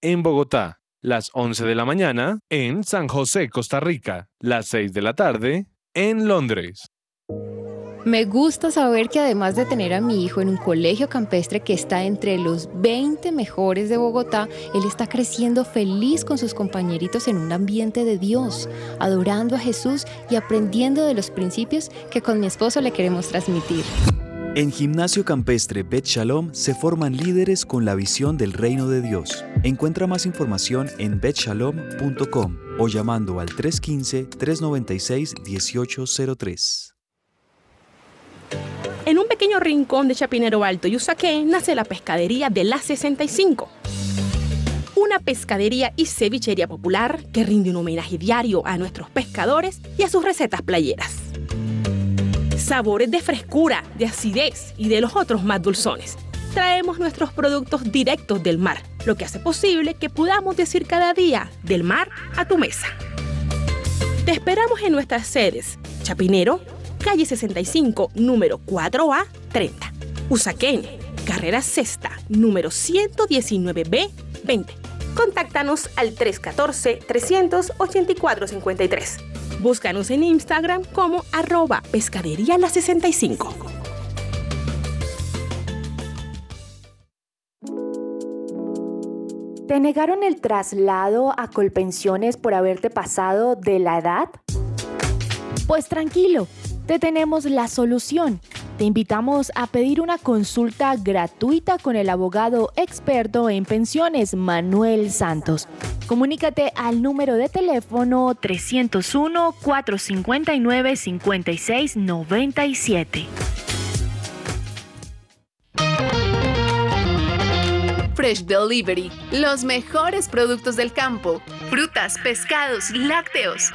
en Bogotá, las 11 de la mañana en San José, Costa Rica, las 6 de la tarde en Londres. Me gusta saber que además de tener a mi hijo en un colegio campestre que está entre los 20 mejores de Bogotá, él está creciendo feliz con sus compañeritos en un ambiente de Dios, adorando a Jesús y aprendiendo de los principios que con mi esposo le queremos transmitir. En Gimnasio Campestre Bet Shalom se forman líderes con la visión del reino de Dios. Encuentra más información en betshalom.com o llamando al 315-396-1803. En un pequeño rincón de Chapinero Alto y Usaquén nace la pescadería de la 65. Una pescadería y cevichería popular que rinde un homenaje diario a nuestros pescadores y a sus recetas playeras. Sabores de frescura, de acidez y de los otros más dulzones. Traemos nuestros productos directos del mar, lo que hace posible que podamos decir cada día del mar a tu mesa. Te esperamos en nuestras sedes, Chapinero, calle 65, número 4A 30. Usaquén, carrera sexta, número 119B 20. Contáctanos al 314-384-53. Búscanos en Instagram como arroba pescadería la 65. ¿Te negaron el traslado a Colpensiones por haberte pasado de la edad? Pues tranquilo te tenemos la solución. Te invitamos a pedir una consulta gratuita con el abogado experto en pensiones Manuel Santos. Comunícate al número de teléfono 301-459-5697. Fresh Delivery, los mejores productos del campo, frutas, pescados, lácteos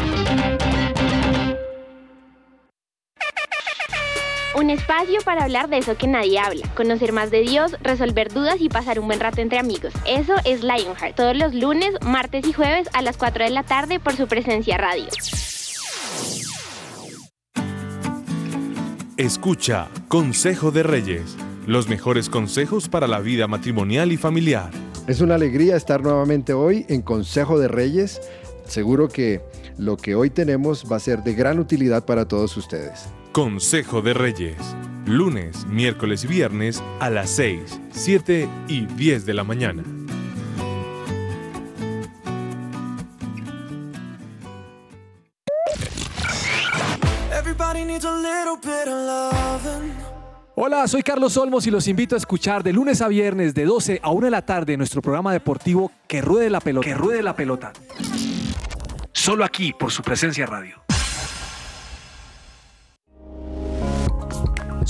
Un espacio para hablar de eso que nadie habla, conocer más de Dios, resolver dudas y pasar un buen rato entre amigos. Eso es Lionheart, todos los lunes, martes y jueves a las 4 de la tarde por su presencia radio. Escucha Consejo de Reyes, los mejores consejos para la vida matrimonial y familiar. Es una alegría estar nuevamente hoy en Consejo de Reyes. Seguro que lo que hoy tenemos va a ser de gran utilidad para todos ustedes. Consejo de Reyes, lunes, miércoles y viernes a las 6, 7 y 10 de la mañana. Hola, soy Carlos Olmos y los invito a escuchar de lunes a viernes de 12 a 1 de la tarde nuestro programa deportivo Que Ruede la Pelota. Que Ruede la Pelota. Solo aquí por su presencia radio.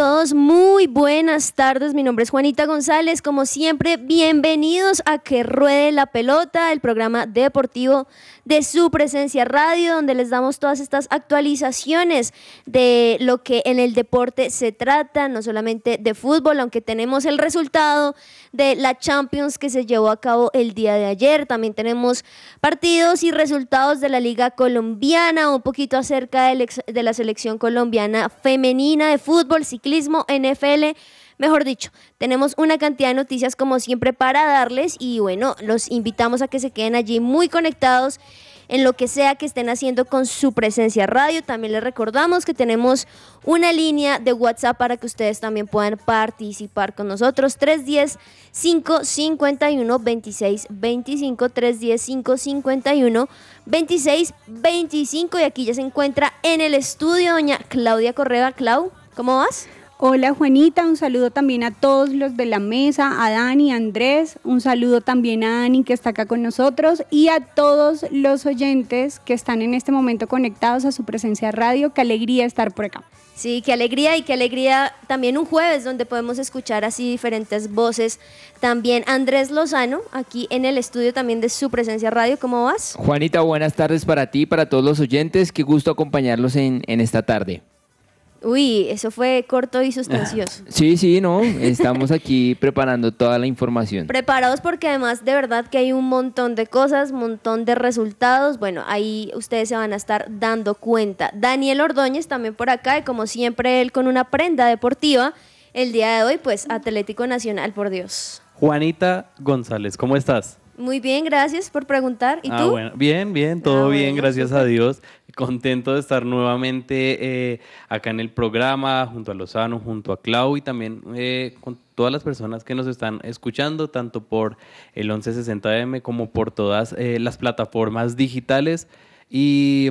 todos, muy buenas tardes. Mi nombre es Juanita González. Como siempre, bienvenidos a Que Ruede la Pelota, el programa deportivo de su presencia radio, donde les damos todas estas actualizaciones de lo que en el deporte se trata, no solamente de fútbol, aunque tenemos el resultado de la Champions que se llevó a cabo el día de ayer. También tenemos partidos y resultados de la Liga Colombiana, un poquito acerca de, la selección colombiana femenina de fútbol, ciclismo, NFL. Mejor dicho, tenemos una cantidad de noticias como siempre para darles y bueno, los invitamos a que se queden allí muy conectados en lo que sea que estén haciendo con su presencia radio. También les recordamos que tenemos una línea de WhatsApp para que ustedes también puedan participar con nosotros. 310 551 2625 310 551 2625 y aquí ya se encuentra en el estudio doña Claudia Correa. Clau, ¿cómo vas? Hola Juanita, un saludo también a todos los de la mesa, a Dani, a Andrés, un saludo también a Ani que está acá con nosotros y a todos los oyentes que están en este momento conectados a su presencia radio. Qué alegría estar por acá. Sí, qué alegría y qué alegría también un jueves donde podemos escuchar así diferentes voces. También Andrés Lozano, aquí en el estudio también de su presencia radio. ¿Cómo vas? Juanita, buenas tardes para ti, para todos los oyentes. Qué gusto acompañarlos en, en esta tarde. Uy, eso fue corto y sustancioso. Sí, sí, no, estamos aquí preparando toda la información. Preparados porque además de verdad que hay un montón de cosas, un montón de resultados. Bueno, ahí ustedes se van a estar dando cuenta. Daniel Ordóñez también por acá y como siempre él con una prenda deportiva. El día de hoy, pues Atlético Nacional, por Dios. Juanita González, ¿cómo estás? Muy bien, gracias por preguntar. ¿Y ah, tú? Bueno. Bien, bien, todo Ah, bien, bueno, gracias a. Dios. Contento de estar nuevamente eh, acá en el programa, junto a Lozano, junto a Clau y también eh, con todas las personas que nos están escuchando, tanto por el 1160M como por todas eh, las plataformas digitales. Y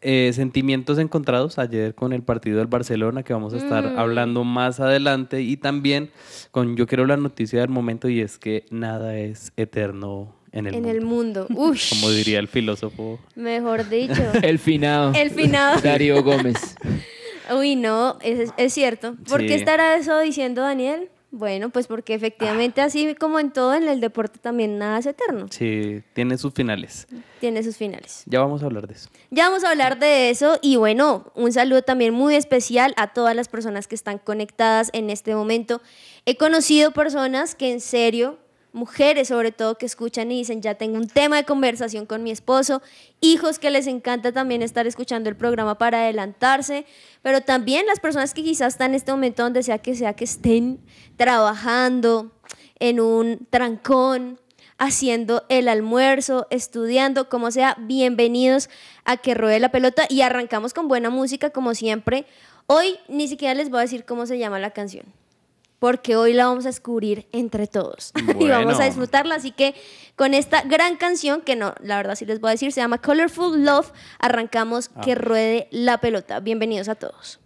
eh, sentimientos encontrados ayer con el partido del Barcelona, que vamos a estar Mm. hablando más adelante, y también con yo quiero la noticia del momento, y es que nada es eterno en el en mundo. el mundo. Ush, Como diría el filósofo. mejor dicho. El finado. El finado. Darío Gómez. Uy, no, es, es cierto. ¿Por Sí. qué estará eso diciendo Daniel? Bueno, pues porque efectivamente así como en todo en el deporte también nada es eterno. Sí, tiene sus finales. Tiene sus finales. Ya vamos a hablar de eso. Ya vamos a hablar de eso y bueno, un saludo también muy especial a todas las personas que están conectadas en este momento. He conocido personas que en serio, mujeres sobre todo que escuchan y dicen, ya tengo un tema de conversación con mi esposo, hijos que les encanta también estar escuchando el programa para adelantarse, pero también las personas que quizás están en este momento donde sea que sea que estén trabajando en un trancón, haciendo el almuerzo, estudiando, como sea, bienvenidos a que ruede la pelota y arrancamos con buena música como siempre. Hoy ni siquiera les voy a decir cómo se llama la canción, porque hoy la vamos a descubrir entre todos y vamos a disfrutarla, así que con esta gran canción, que no, la verdad sí les voy a decir, se llama Colorful Love, arrancamos que ruede la pelota. Bienvenidos a todos.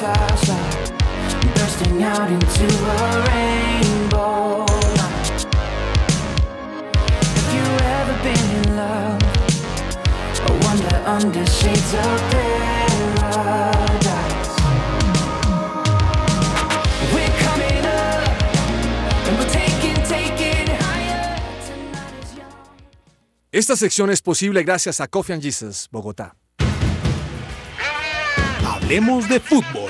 The wharf outside. Bursting out into a rainbow night. Have you ever been in love? I wonder under shades of paradise. We're coming up, and we're taking, taking higher. Tonight is young. Esta sección es posible gracias a Coffee and Jesus, Bogotá. Hablemos de fútbol.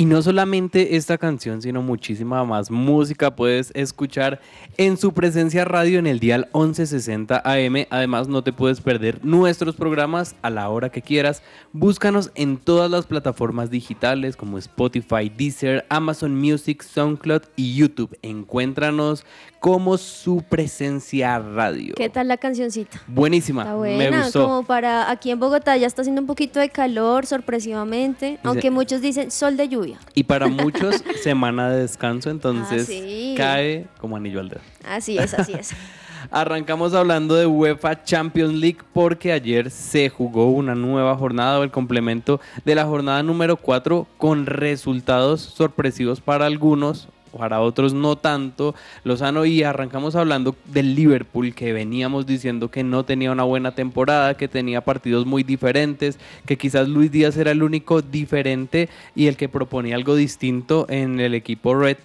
Y no solamente esta canción, sino muchísima más música puedes escuchar en su presencia radio en el dial 1160 AM. Además, no te puedes perder nuestros programas a la hora que quieras. Búscanos en todas las plataformas digitales como Spotify, Deezer, Amazon Music, SoundCloud y YouTube. Encuéntranos como su presencia radio. ¿Qué tal la cancioncita? Buenísima, Está me gustó. como para aquí en Bogotá ya está haciendo un poquito de calor sorpresivamente, aunque muchos dicen sol de lluvia. Y para muchos, semana de descanso, entonces Ah, sí. cae como anillo al dedo. Así es, así es. Arrancamos hablando de UEFA Champions League porque ayer se jugó una nueva jornada o el complemento de la jornada número 4 con resultados sorpresivos para algunos, para otros no tanto. Lozano y arrancamos hablando del Liverpool que veníamos diciendo que no tenía una buena temporada, que tenía partidos muy diferentes, que quizás Luis Díaz era el único diferente y el que proponía algo distinto en el equipo Red.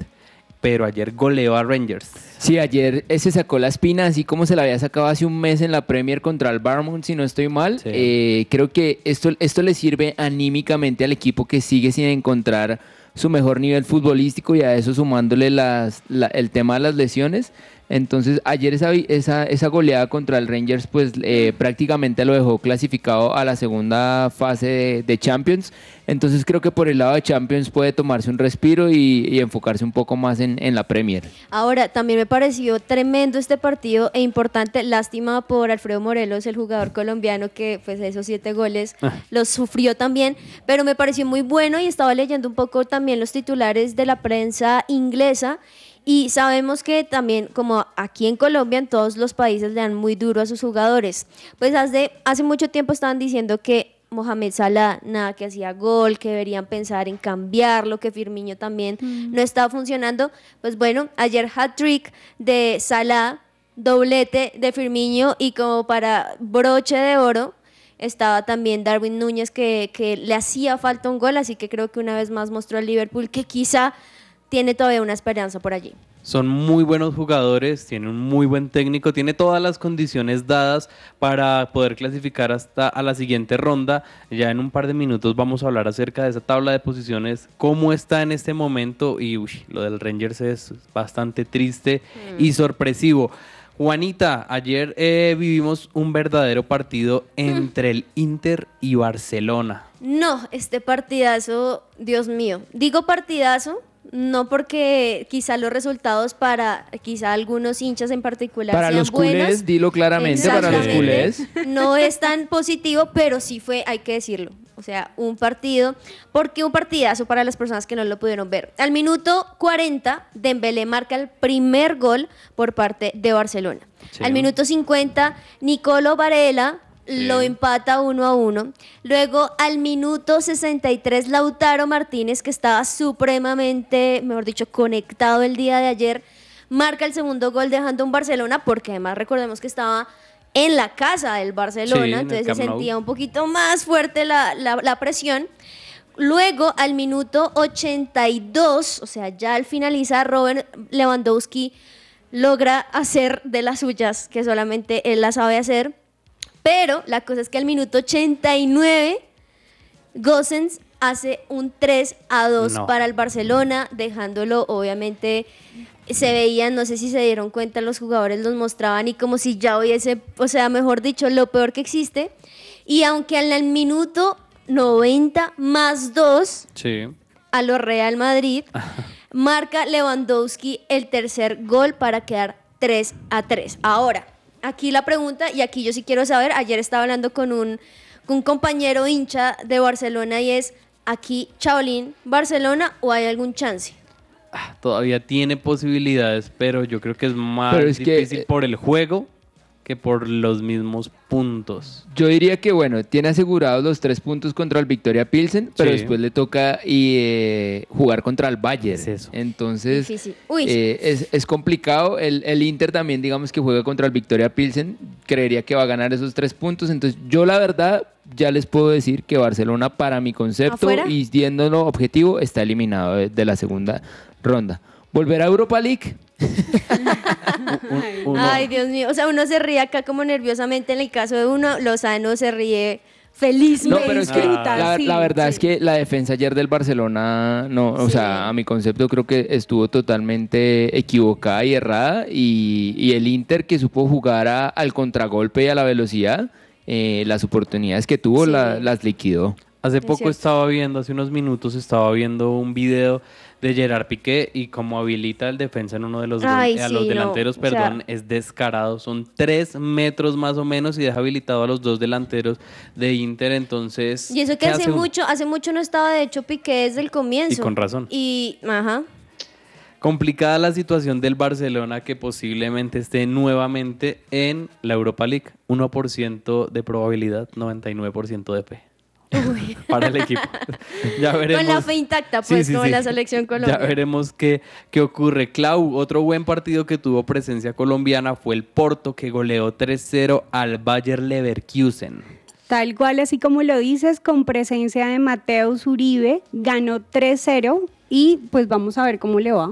Pero ayer goleó a Rangers. Sí, ayer se sacó la espina, así como se la había sacado hace un mes en la Premier contra el Barmouth, si no estoy mal. Eh, creo que esto, esto le sirve anímicamente al equipo que sigue sin encontrar su mejor nivel futbolístico y a eso sumándole las, la- el tema de las lesiones. Entonces, ayer esa, vi- esa, esa goleada contra el Rangers, pues eh, prácticamente lo dejó clasificado a la segunda fase de, de Champions. Entonces, creo que por el lado de Champions puede tomarse un respiro y, y enfocarse un poco más en, en la Premier. Ahora, también me pareció tremendo este partido e importante. Lástima por Alfredo Morelos, el jugador colombiano que pues esos siete goles Ah. los sufrió también, pero me pareció muy bueno y estaba leyendo un poco también los titulares de la prensa inglesa y sabemos que también como aquí en Colombia en todos los países le dan muy duro a sus jugadores. Pues hace, hace mucho tiempo estaban diciendo que Mohamed Salah nada que hacía gol, que deberían pensar en cambiarlo, que Firmino también no estaba funcionando. Pues bueno, ayer hat-trick de Salah, doblete de Firmino y como para broche de oro estaba también Darwin Núñez que, que le hacía falta un gol, así que creo que una vez más mostró al Liverpool que quizá tiene todavía una esperanza por allí. Son muy buenos jugadores, tiene un muy buen técnico, tiene todas las condiciones dadas para poder clasificar hasta a la siguiente ronda. Ya en un par de minutos vamos a hablar acerca de esa tabla de posiciones, cómo está en este momento y uy, lo del Rangers es bastante triste y sorpresivo. Juanita, ayer eh, vivimos un verdadero partido entre el Inter y Barcelona. No, este partidazo, Dios mío. Digo partidazo, no porque quizá los resultados para quizá algunos hinchas en particular Para sean los culés, buenos. dilo claramente, para los culés. No es tan positivo, pero sí fue, hay que decirlo. O sea, un partido, porque un partidazo para las personas que no lo pudieron ver. Al minuto 40, Dembélé marca el primer gol por parte de Barcelona. Sí. Al minuto 50, Nicolo Varela Lo empata uno a uno. Luego, al minuto 63, Lautaro Martínez, que estaba supremamente, mejor dicho, conectado el día de ayer, marca el segundo gol dejando un Barcelona, porque además recordemos que estaba en la casa del Barcelona, Sí, en el entonces se sentía un poquito más fuerte la, la- la presión. Luego, al minuto 82, o sea, ya al finalizar, Robert Lewandowski logra hacer de las suyas, que solamente él la sabe hacer. Pero la cosa es que al minuto 89, Gosens hace un 3 a 2 No. para el Barcelona, dejándolo obviamente se veían, no sé si se dieron cuenta los jugadores los mostraban y como si ya hubiese, o sea, mejor dicho, lo peor que existe. Y aunque en el minuto 90 más 2 Sí. a los Real Madrid, marca Lewandowski el tercer gol para quedar 3 a 3. Ahora, aquí la pregunta, y aquí yo sí quiero saber, ayer estaba hablando con un, con un compañero hincha de Barcelona y es, aquí Chaolín, Barcelona o hay algún chance? Todavía tiene posibilidades, pero yo creo que es más es difícil eh, por el juego que por los mismos puntos. Yo diría que, bueno, tiene asegurados los tres puntos contra el Victoria Pilsen, pero Sí. después le toca y, eh, jugar contra el Bayern. Entonces, eh, es, es complicado. El, el Inter también, digamos que juega contra el Victoria Pilsen. Creería que va a ganar esos tres puntos. Entonces, yo la verdad, ya les puedo decir que Barcelona, para mi concepto ¿Afuera? y siéndolo objetivo, está eliminado de, de la segunda ronda. ¿Volver a Europa League? Ay, Dios mío, o sea, uno se ríe acá como nerviosamente en el caso de uno, Lozano se ríe felizmente. No, pero es que disfruta, la, sí, la verdad sí. es que la defensa ayer del Barcelona, no, o Sí. sea, a mi concepto creo que estuvo totalmente equivocada y errada y, y el Inter que supo jugar a- al contragolpe y a la velocidad, eh, las oportunidades que tuvo Sí. la- las liquidó. Hace poco estaba viendo, hace unos minutos estaba viendo un video de Gerard Piqué y como habilita el defensa en uno de los Ay, a sí, los no, delanteros, o sea- perdón, es descarado. Son tres metros más o menos y deja habilitado a los dos delanteros de Inter. Entonces, Y eso que ¿qué hace mucho, hace mucho no estaba de hecho Piqué desde el comienzo. Y con razón. Y, ajá. Complicada la situación del Barcelona que posiblemente esté nuevamente en la Europa League. 1% de probabilidad, 99% de fe. Para el equipo. ya veremos. Con la fe intacta, Sí, pues, sí, como sí. la selección colombiana. Ya veremos qué, qué ocurre. Clau, otro buen partido que tuvo presencia colombiana fue el Porto que goleó 3-0 al Bayer Leverkusen. Tal cual, así como lo dices, con presencia de Mateus Uribe, ganó 3-0 y pues vamos a ver cómo le va.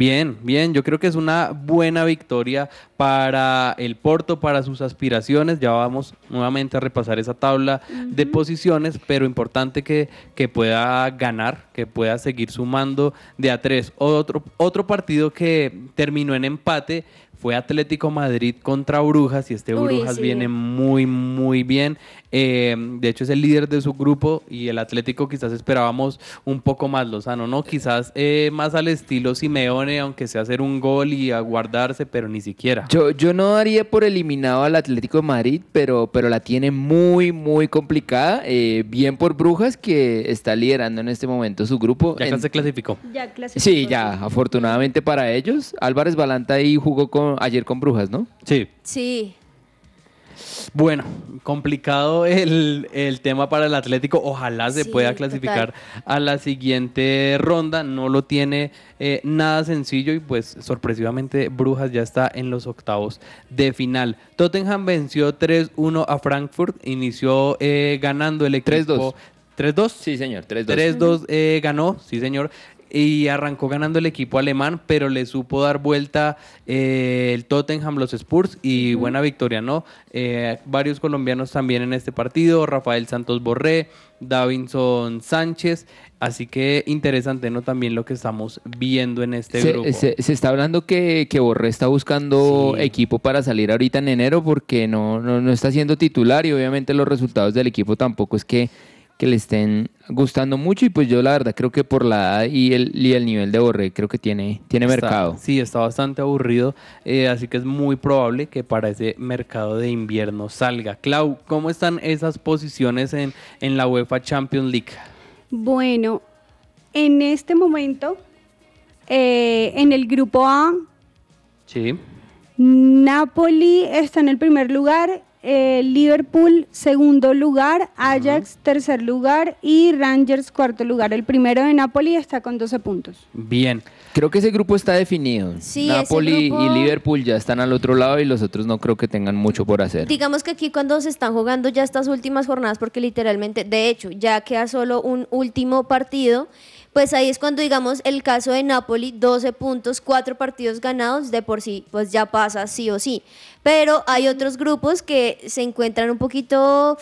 Bien, bien, yo creo que es una buena victoria para el Porto, para sus aspiraciones. Ya vamos nuevamente a repasar esa tabla de posiciones, pero importante que, que pueda ganar, que pueda seguir sumando de a tres. Otro, otro partido que terminó en empate fue Atlético Madrid contra Brujas y este Uy, Brujas sí. viene muy, muy bien. Eh, de hecho, es el líder de su grupo y el Atlético quizás esperábamos un poco más Lozano, ¿no? Quizás eh, más al estilo Simeone, aunque sea hacer un gol y aguardarse, pero ni siquiera. Yo, yo no daría por eliminado al Atlético de Madrid, pero, pero la tiene muy, muy complicada. Eh, bien por Brujas, que está liderando en este momento su grupo. Ya En- se clasificó. Ya clasificó. Sí, ya, afortunadamente para ellos. Álvarez Balanta ahí jugó con, ayer con Brujas, ¿no? Sí. Sí. Bueno, complicado el, el tema para el Atlético. Ojalá se Sí, pueda total. clasificar a la siguiente ronda. No lo tiene eh, nada sencillo y pues sorpresivamente Brujas ya está en los octavos de final. Tottenham venció 3-1 a Frankfurt. Inició eh, ganando el equipo. 3-2. 3-2. Sí, señor, 3-2. 3-2 eh, ganó, sí señor. Y arrancó ganando el equipo alemán, pero le supo dar vuelta eh, el Tottenham, los Spurs, y buena victoria, ¿no? Eh, varios colombianos también en este partido, Rafael Santos Borré, Davinson Sánchez, así que interesante, ¿no? También lo que estamos viendo en este Se, grupo. se- se está hablando que, que Borré está buscando Sí. equipo para salir ahorita en enero porque no, no, no está siendo titular y obviamente los resultados del equipo tampoco es que, que le estén gustando mucho y pues yo la verdad creo que por la edad y el, y el nivel de Borré creo que tiene, tiene Está- mercado. Sí, está bastante aburrido, eh, así que es muy probable que para ese mercado de invierno salga. Clau, ¿cómo están esas posiciones en, en la UEFA Champions League? Bueno, en este momento, eh, en el grupo A, Sí. Napoli está en el primer lugar, eh, Liverpool segundo lugar, Ajax tercer lugar y Rangers cuarto lugar. El primero de Napoli está con 12 puntos. Bien. Creo que ese grupo está definido. Sí, ese Napoli grupo- y Liverpool ya están al otro lado y los otros no creo que tengan mucho por hacer. Digamos que aquí cuando se están jugando ya estas últimas jornadas, porque literalmente, de hecho, ya queda solo un último partido, pues ahí es cuando digamos el caso de Napoli, 12 puntos, 4 partidos ganados, de por sí, pues ya pasa sí o sí. Pero hay otros grupos que se encuentran un poquito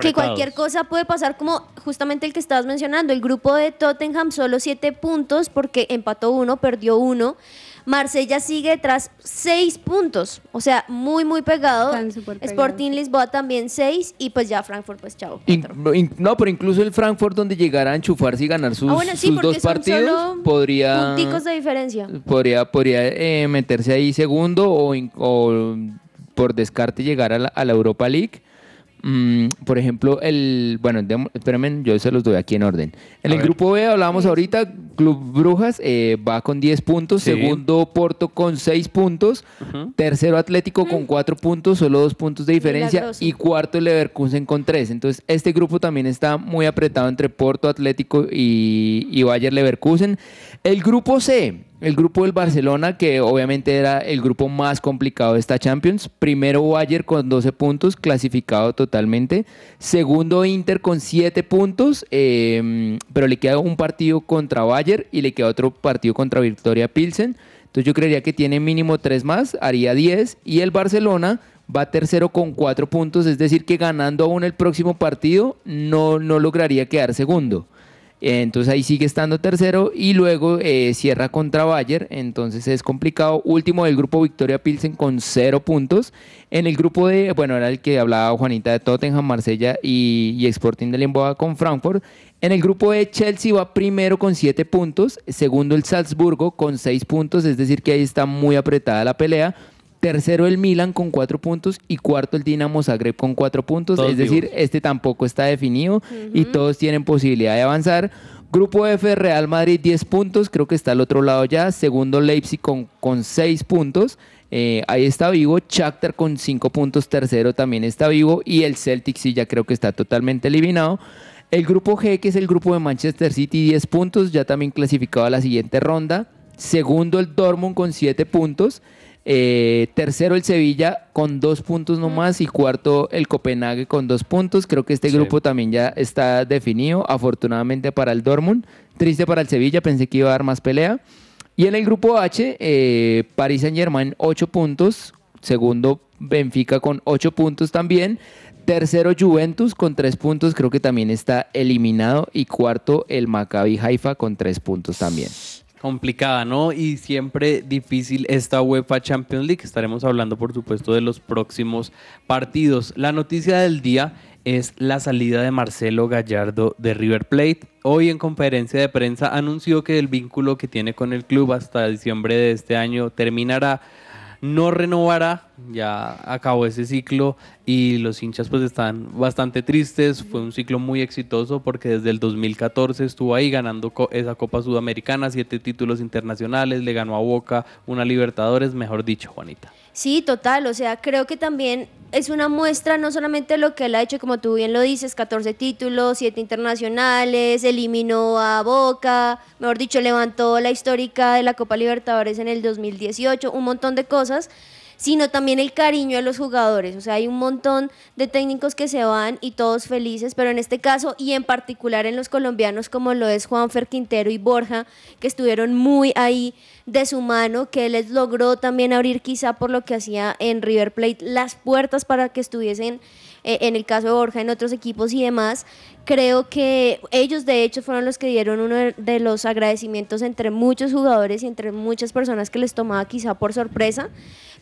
que cualquier cosa puede pasar, como justamente el que estabas mencionando, el grupo de Tottenham solo 7 puntos porque empató uno, perdió uno. Marsella sigue tras 6 puntos, o sea, muy, muy pegado. Sporting Lisboa también 6 y pues ya Frankfurt, pues chao. In- in- no, pero incluso el Frankfurt donde llegara a enchufarse y ganar sus, Ah, bueno, sí, sus dos partidos solo podría Punticos de diferencia. podría podría eh, meterse ahí segundo o, por descarte llegar a la, a la Europa League. Mm, por ejemplo, el bueno, espérenme, yo se los doy aquí en orden. En A el ver. grupo B hablábamos ahorita, Club Brujas eh, va con 10 puntos, Sí. segundo Porto con 6 puntos, tercero Atlético con 4 puntos, solo 2 puntos de diferencia Milagroso. y cuarto el Leverkusen con 3. Entonces, este grupo también está muy apretado entre Porto, Atlético y, y Bayer Leverkusen. El grupo C, el grupo del Barcelona, que obviamente era el grupo más complicado de esta Champions. Primero Bayer con 12 puntos, clasificado totalmente. Segundo Inter con 7 puntos, eh, pero le queda un partido contra Bayer y le queda otro partido contra Victoria Pilsen. Entonces yo creería que tiene mínimo 3 más, haría 10. Y el Barcelona va tercero con 4 puntos, es decir, que ganando aún el próximo partido no, no lograría quedar segundo. Eh, entonces ahí sigue estando tercero y luego eh, cierra contra Bayer, entonces es complicado. Último del grupo Victoria Pilsen con cero puntos. En el grupo de, bueno, era el que hablaba Juanita de Tottenham, Marsella y, y Sporting de Lisboa con Frankfurt. En el grupo de Chelsea va primero con siete puntos, segundo el Salzburgo con seis puntos, es decir que ahí está muy apretada la pelea. Tercero el Milan con cuatro puntos y cuarto el Dinamo Zagreb con cuatro puntos. Todos es decir, vivos. este tampoco está definido y todos tienen posibilidad de avanzar. Grupo F, Real Madrid 10 puntos, creo que está al otro lado ya. Segundo Leipzig con, con 6 puntos. Eh, ahí está vivo. Shakhtar con 5 puntos. Tercero también está vivo. Y el Celtic sí ya creo que está totalmente eliminado. El grupo G, que es el grupo de Manchester City, 10 puntos, ya también clasificado a la siguiente ronda. Segundo el Dortmund con 7 puntos. Eh, tercero el Sevilla con 2 puntos nomás. Y cuarto el Copenhague con 2 puntos. Creo que este Sí. grupo también ya está definido, afortunadamente para el Dortmund. Triste para el Sevilla, pensé que iba a dar más pelea. Y en el grupo H, eh, Paris Saint Germain 8 puntos. Segundo Benfica con 8 puntos también. Tercero Juventus con 3 puntos, creo que también está eliminado. Y cuarto el Maccabi Haifa con 3 puntos también. Complicada, ¿no? Y siempre difícil esta UEFA Champions League. Estaremos hablando, por supuesto, de los próximos partidos. La noticia del día es la salida de Marcelo Gallardo de River Plate. Hoy en conferencia de prensa anunció que el vínculo que tiene con el club hasta diciembre de este año terminará. No renovará, ya acabó ese ciclo y los hinchas pues están bastante tristes. Fue un ciclo muy exitoso porque desde el 2014 estuvo ahí ganando esa Copa Sudamericana, siete títulos internacionales, le ganó a Boca, una Libertadores, mejor dicho, Juanita. Sí, total, o sea, creo que también es una muestra no solamente lo que él ha hecho, como tú bien lo dices, 14 títulos, 7 internacionales, eliminó a Boca, mejor dicho, levantó la histórica de la Copa Libertadores en el 2018, un montón de cosas, sino también el cariño de los jugadores, o sea, hay un montón de técnicos que se van y todos felices, pero en este caso y en particular en los colombianos como lo es Juanfer Quintero y Borja, que estuvieron muy ahí de su mano, que les logró también abrir quizá por lo que hacía en River Plate las puertas para que estuviesen eh, en el caso de Borja en otros equipos y demás. Creo que ellos de hecho fueron los que dieron uno de- los agradecimientos entre muchos jugadores y entre muchas personas que les tomaba quizá por sorpresa.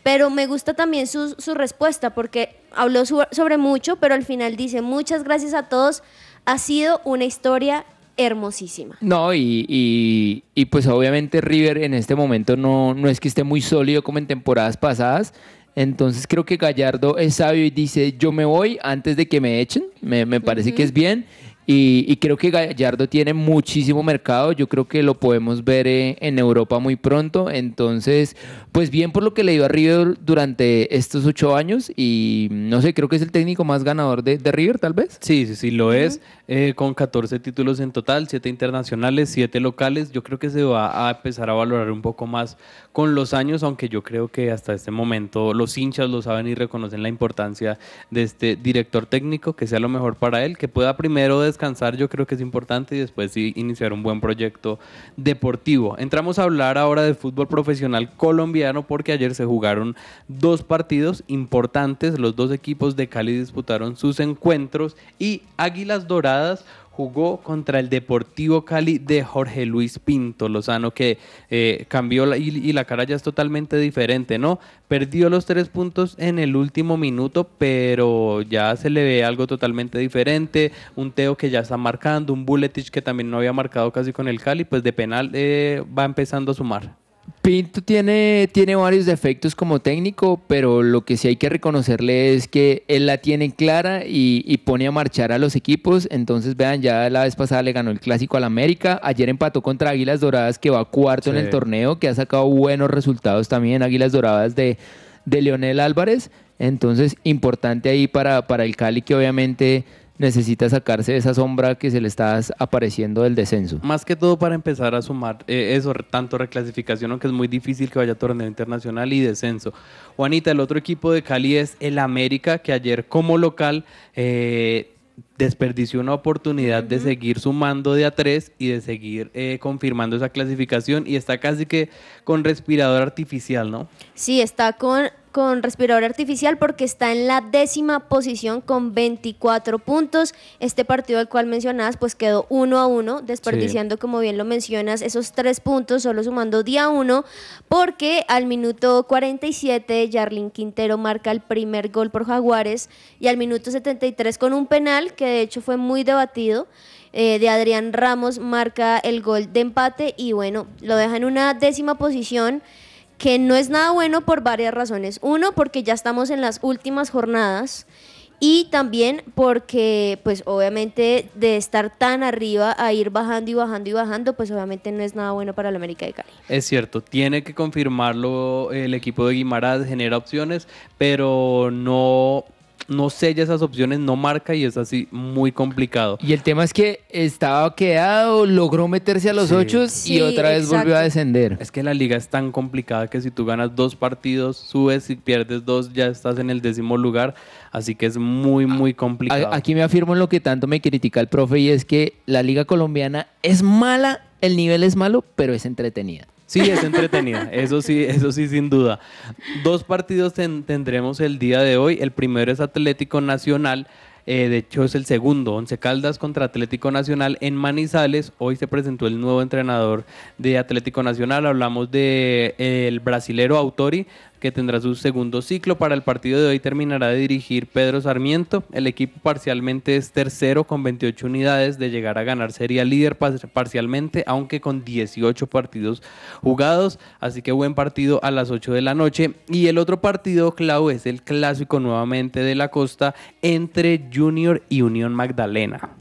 Pero me gusta también su, su respuesta porque habló su- sobre mucho, pero al final dice muchas gracias a todos. Ha sido una historia hermosísima. No, y, y- y, pues obviamente River en este momento no, no es que esté muy sólido como en temporadas pasadas. Entonces creo que Gallardo es sabio y dice, yo me voy antes de que me echen. Me, me parece que es bien. Y, y creo que Gallardo tiene muchísimo mercado. Yo creo que lo podemos ver eh, en Europa muy pronto. Entonces, pues bien por lo que le dio a River durante estos ocho años. Y no sé, creo que es el técnico más ganador de, de River, tal vez. Sí, sí, sí, lo es. eh, con 14 títulos en total, 7 internacionales, 7 locales. Yo creo que se va a empezar a valorar un poco más con los años, aunque yo creo que hasta este momento los hinchas lo saben y reconocen la importancia de este director técnico, que sea lo mejor para él, que pueda primero descansar, yo creo que es importante, y después sí iniciar un buen proyecto deportivo. Entramos a hablar ahora de fútbol profesional colombiano porque ayer se jugaron dos partidos importantes, los dos equipos de Cali disputaron sus encuentros y Águilas Doradas jugó contra el Deportivo Cali de Jorge Luis Pinto Lozano, que eh, cambió la, y, la cara ya es totalmente diferente, ¿no? Perdió los tres puntos en el último minuto, pero ya se le ve algo totalmente diferente. Un Teo que ya está marcando, un Buletich que también no había marcado casi con el Cali, pues de penal eh, va empezando a sumar. Pinto tiene, tiene varios defectos como técnico, pero lo que sí hay que reconocerle es que él la tiene clara y, y pone a marchar a los equipos. Entonces, vean, ya la vez pasada le ganó el clásico al América. Ayer empató contra Águilas Doradas, que va cuarto en el torneo, que ha sacado buenos resultados también. Águilas Doradas de, de Leonel Álvarez. Entonces, importante ahí para, para el Cali, que obviamente necesita sacarse esa sombra que se le está apareciendo del descenso. Más que todo para empezar a sumar eh, eso, tanto reclasificación, aunque es muy difícil que vaya a torneo internacional y descenso. Juanita, el otro equipo de Cali es el América, que ayer como local eh, desperdició una oportunidad de seguir sumando de a tres y de seguir eh, confirmando esa clasificación y está casi que con respirador artificial, ¿no? Sí, está con con respirador artificial porque está en la décima posición con 24 puntos. Este partido al cual mencionabas pues quedó uno a uno, desperdiciando como bien lo mencionas esos tres puntos, solo sumando día uno, porque al minuto 47 Jarlín Quintero marca el primer gol por Jaguares y al minuto 73 con un penal que de hecho fue muy debatido. eh, de Adrián Ramos marca el gol de empate y bueno, lo deja en una décima posición que no es nada bueno por varias razones. Uno, porque ya estamos en las últimas jornadas y también porque, pues obviamente, de estar tan arriba a ir bajando y bajando y bajando, pues obviamente no es nada bueno para la América de Cali. Es cierto, tiene que confirmarlo el equipo de Guimarães, genera opciones, pero no, no sella esas opciones, no marca y es así muy complicado. Y el tema es que estaba quedado, logró meterse a los Sí. ocho y Sí, otra vez volvió a descender. Es que la liga es tan complicada que si tú ganas dos partidos, subes y pierdes dos, ya estás en el décimo lugar. Así que es muy, muy complicado. Aquí me afirmo en lo que tanto me critica el profe y es que la liga colombiana es mala, el nivel es malo, pero es entretenida. Sí, es entretenida, eso sí, eso sí, sin duda. Dos partidos ten- tendremos el día de hoy. El primero es Atlético Nacional, eh, de hecho es el segundo, Once Caldas contra Atlético Nacional en Manizales. Hoy se presentó el nuevo entrenador de Atlético Nacional. Hablamos de eh, el brasilero Autori, que tendrá su segundo ciclo. Para el partido de hoy terminará de dirigir Pedro Sarmiento. El equipo parcialmente es tercero con 28 unidades. De llegar a ganar sería líder par- parcialmente, aunque con 18 partidos jugados. Así que buen partido a las 8 de la noche. Y el otro partido, Clau, es el clásico nuevamente de la costa entre Junior y Unión Magdalena.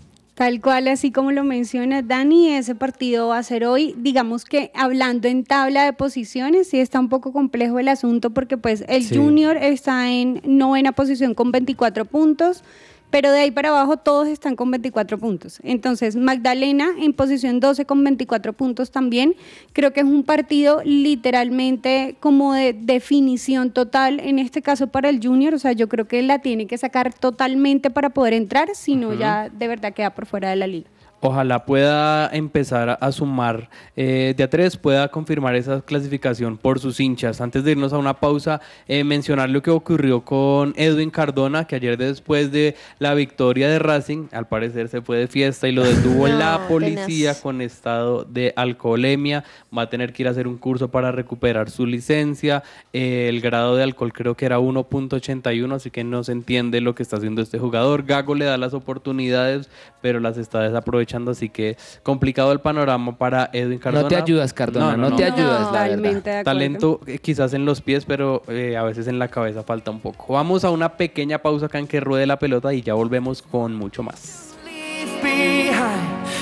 Tal cual, así como lo menciona Dani, ese partido va a ser hoy, digamos que hablando en tabla de posiciones, sí está un poco complejo el asunto porque pues el Sí. Junior está en novena posición con 24 puntos, pero de ahí para abajo todos están con 24 puntos. Entonces, Magdalena en posición 12 con 24 puntos también. Creo que es un partido literalmente como de definición total, en este caso para el Junior. O sea, yo creo que la tiene que sacar totalmente para poder entrar, si no ya de verdad queda por fuera de la liga. Ojalá pueda empezar a- sumar eh, de a tres, pueda confirmar esa clasificación por sus hinchas. Antes de irnos a una pausa, eh, mencionar lo que ocurrió con Edwin Cardona, que ayer después de la victoria de Racing, al parecer se fue de fiesta y lo detuvo No, la policía con estado de alcoholemia. Va a tener que ir a hacer un curso para recuperar su licencia. Eh, el grado de alcohol creo que era 1.81, así que no se entiende lo que está haciendo este jugador. Gago le da las oportunidades, pero las está desaprovechando, así que complicado el panorama para Edwin Cardona. No te ayudas, Cardona, no te ayudas, la verdad. Talento eh, quizás en los pies, pero eh, a veces en la cabeza falta un poco. Vamos a una pequeña pausa acá en que ruede la pelota y ya volvemos con mucho más.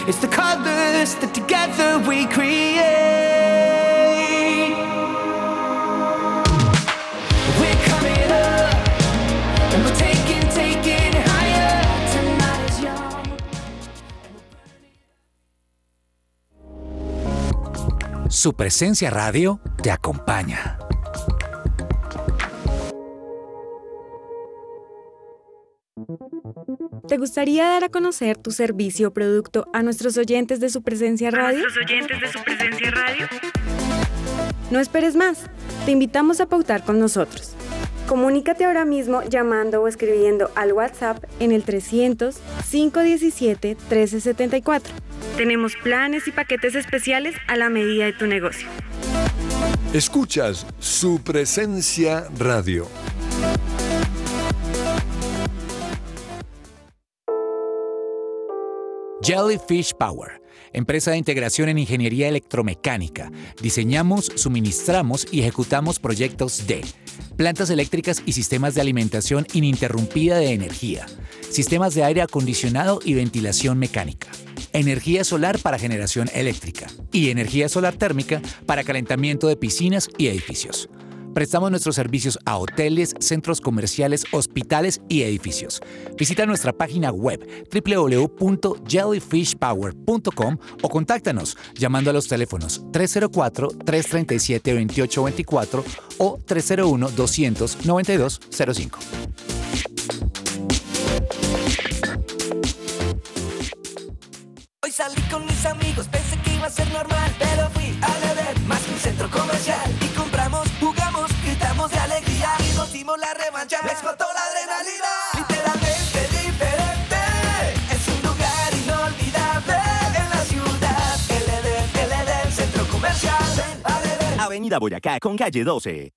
It's the colors that together we create. Su presencia radio te acompaña. ¿Te gustaría dar a conocer tu servicio o producto a nuestros oyentes de su presencia radio? oyentes de su presencia radio? No esperes más. Te invitamos a pautar con nosotros. Comunícate ahora mismo llamando o escribiendo al WhatsApp en el 300 517 1374. Tenemos planes y paquetes especiales a la medida de tu negocio. Escuchas su presencia radio. Jellyfish Power, empresa de integración en ingeniería electromecánica. Diseñamos, suministramos y ejecutamos proyectos de plantas eléctricas y sistemas de alimentación ininterrumpida de energía, sistemas de aire acondicionado y ventilación mecánica, energía solar para generación eléctrica y energía solar térmica para calentamiento de piscinas y edificios. Prestamos nuestros servicios a hoteles, centros comerciales, hospitales y edificios. Visita nuestra página web www.jellyfishpower.com o contáctanos llamando a los teléfonos 304-337-2824 o 301-200-9205. Salí con mis amigos, pensé que iba a ser normal, pero fui a beber más que un centro comercial. Y compramos, jugamos, gritamos de alegría y nos dimos la revancha. Me explotó la adrenalina. Literalmente diferente, es un lugar inolvidable en la ciudad. El Eden, el Eden, centro comercial. Avenida Boyacá con calle 12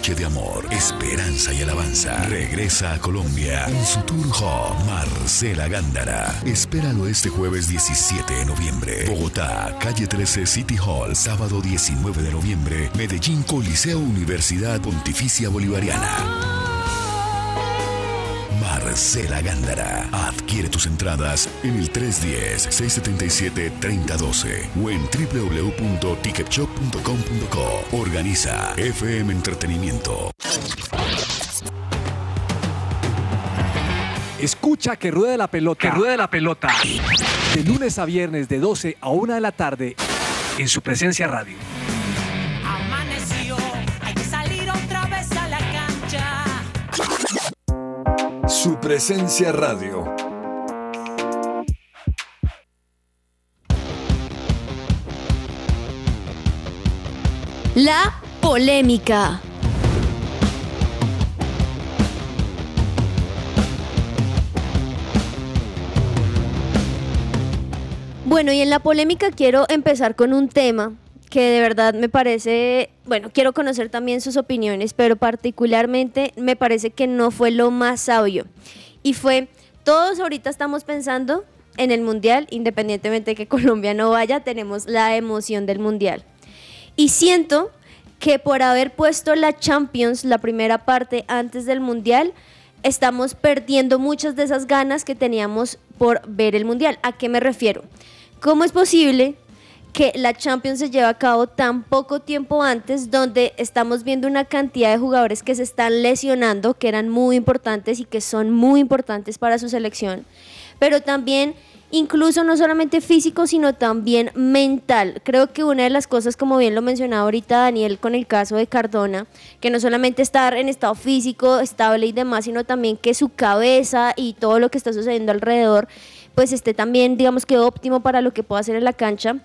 de amor, esperanza y alabanza. Regresa a Colombia en su tour home Marcela Gándara. Espéralo este jueves 17 de noviembre. Bogotá, calle 13 City Hall, sábado 19 de noviembre. Medellín Coliseo Universidad Pontificia Bolivariana. Marcela Gándara. Adquiere tus entradas en el 310-677-3012 o en www.ticketshop.com.co. Organiza FM Entretenimiento. Escucha que ruede la pelota. Que ruede la pelota. De lunes a viernes de 12 a 1 de la tarde en su presencia radio. Su presencia radio. La polémica. Bueno, y en la polémica quiero empezar con un tema que de verdad me parece, bueno, quiero conocer también sus opiniones, pero particularmente me parece que no fue lo más sabio. Y fue, todos ahorita estamos pensando en el Mundial, independientemente de que Colombia no vaya, tenemos la emoción del Mundial. Y siento que por haber puesto la Champions, la primera parte antes del Mundial, estamos perdiendo muchas de esas ganas que teníamos por ver el Mundial. ¿A qué me refiero? ¿Cómo es posible que la Champions se lleve a cabo tan poco tiempo antes, donde estamos viendo una cantidad de jugadores que se están lesionando, que eran muy importantes y que son muy importantes para su selección, pero también incluso no solamente físico, sino también mental. Creo que una de las cosas, como bien lo mencionaba ahorita Daniel con el caso de Cardona, que no solamente estar en estado físico, estable y demás, sino también que su cabeza y todo lo que está sucediendo alrededor, pues esté también, digamos que óptimo para lo que pueda hacer en la cancha.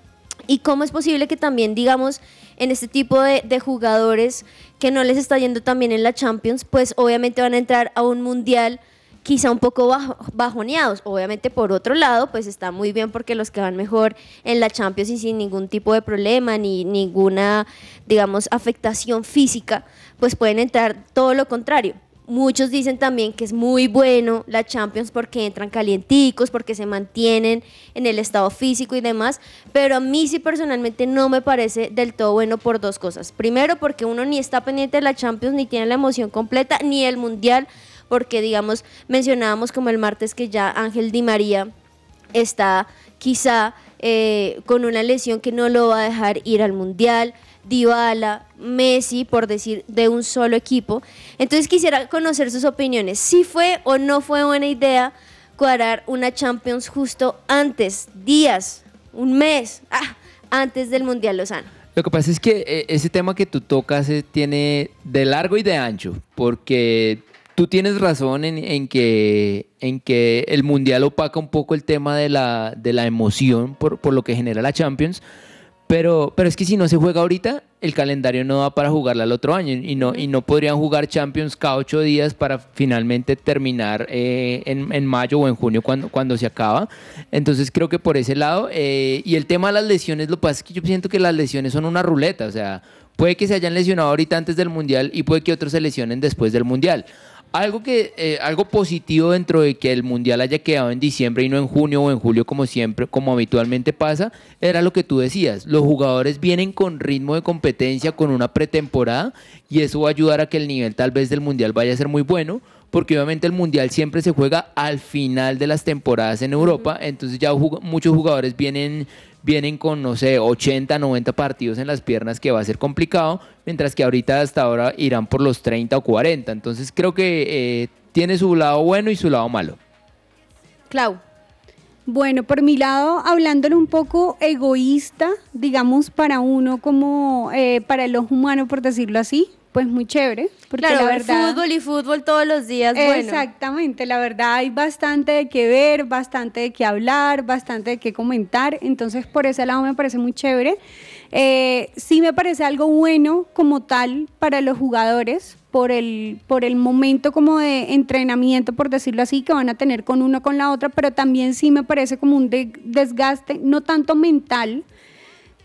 Y cómo es posible que también, digamos, en este tipo de, jugadores que no les está yendo también en la Champions, pues obviamente van a entrar a un mundial quizá un poco bajo, bajoneados. Obviamente por otro lado, pues está muy bien porque los que van mejor en la Champions y sin ningún tipo de problema ni ninguna, digamos, afectación física, pues pueden entrar todo lo contrario. Muchos dicen también que es muy bueno la Champions porque entran calienticos, porque se mantienen en el estado físico y demás, pero a mí sí personalmente no me parece del todo bueno por dos cosas. Primero, porque uno ni está pendiente de la Champions, ni tiene la emoción completa, ni el Mundial, porque digamos, mencionábamos como el martes que ya Ángel Di María está quizá eh, con una lesión que no lo va a dejar ir al Mundial. Dybala, Messi, por decir, de un solo equipo. Entonces quisiera conocer sus opiniones. Si fue o no fue buena idea cuadrar una Champions justo antes, días, un mes, ah, antes del Mundial Lozano. Lo que pasa es que eh, ese tema que tú tocas eh, tiene de largo y de ancho, porque tú tienes razón en, en, que, en que el Mundial opaca un poco el tema de la, de la emoción por, por lo que genera la Champions, pero, pero es que si no se juega ahorita, el calendario no da para jugarla el otro año y no, y no podrían jugar Champions cada ocho días para finalmente terminar eh, en, en, mayo o en junio cuando, cuando se acaba. Entonces creo que por ese lado, eh, y el tema de las lesiones, lo que pasa es que yo siento que las lesiones son una ruleta, o sea, puede que se hayan lesionado ahorita antes del Mundial y puede que otros se lesionen después del Mundial. Algo, que, eh, algo positivo dentro de que el Mundial haya quedado en diciembre y no en junio o en julio como siempre, como habitualmente pasa, era lo que tú decías. Los jugadores vienen con ritmo de competencia, con una pretemporada y eso va a ayudar a que el nivel tal vez del Mundial vaya a ser muy bueno porque obviamente el Mundial siempre se juega al final de las temporadas en Europa, entonces ya muchos jugadores vienen, vienen con, no sé, 80, 90 partidos en las piernas que va a ser complicado, mientras que ahorita hasta ahora irán por los 30 o 40. Entonces creo que eh, tiene su lado bueno y su lado malo. Clau. Bueno, por mi lado, hablándole un poco egoísta, digamos, para uno como, eh, para el ojo humano, por decirlo así, pues muy chévere. Porque claro, la verdad, fútbol y fútbol todos los días. Bueno. Exactamente, la verdad hay bastante de qué ver, bastante de qué hablar, bastante de qué comentar. Entonces, por ese lado me parece muy chévere. Eh, sí me parece algo bueno como tal para los jugadores por el, por el momento como de entrenamiento, por decirlo así, que van a tener con uno con la otra, pero también sí me parece como un de, desgaste, no tanto mental,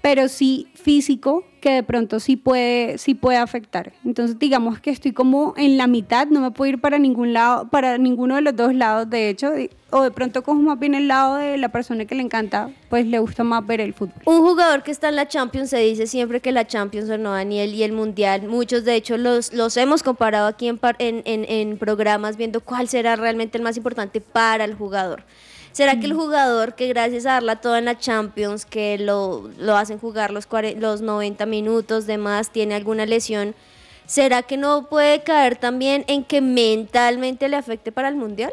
pero sí físico que de pronto sí puede, sí puede afectar. Entonces digamos que estoy como en la mitad, no me puedo ir para ningún lado, para ninguno de los dos lados, de hecho, o de pronto cojo más bien el lado de la persona que le encanta, pues le gusta más ver el fútbol. Un jugador que está en la Champions se dice siempre que la Champions o no, Daniel, y el Mundial, muchos de hecho los, los hemos comparado aquí en, en, en, en programas viendo cuál será realmente el más importante para el jugador. ¿Será que el jugador que gracias a darla toda en la Champions, que lo, lo hacen jugar los, los 90 minutos de más, tiene alguna lesión, ¿será que no puede caer también en que mentalmente le afecte para el Mundial?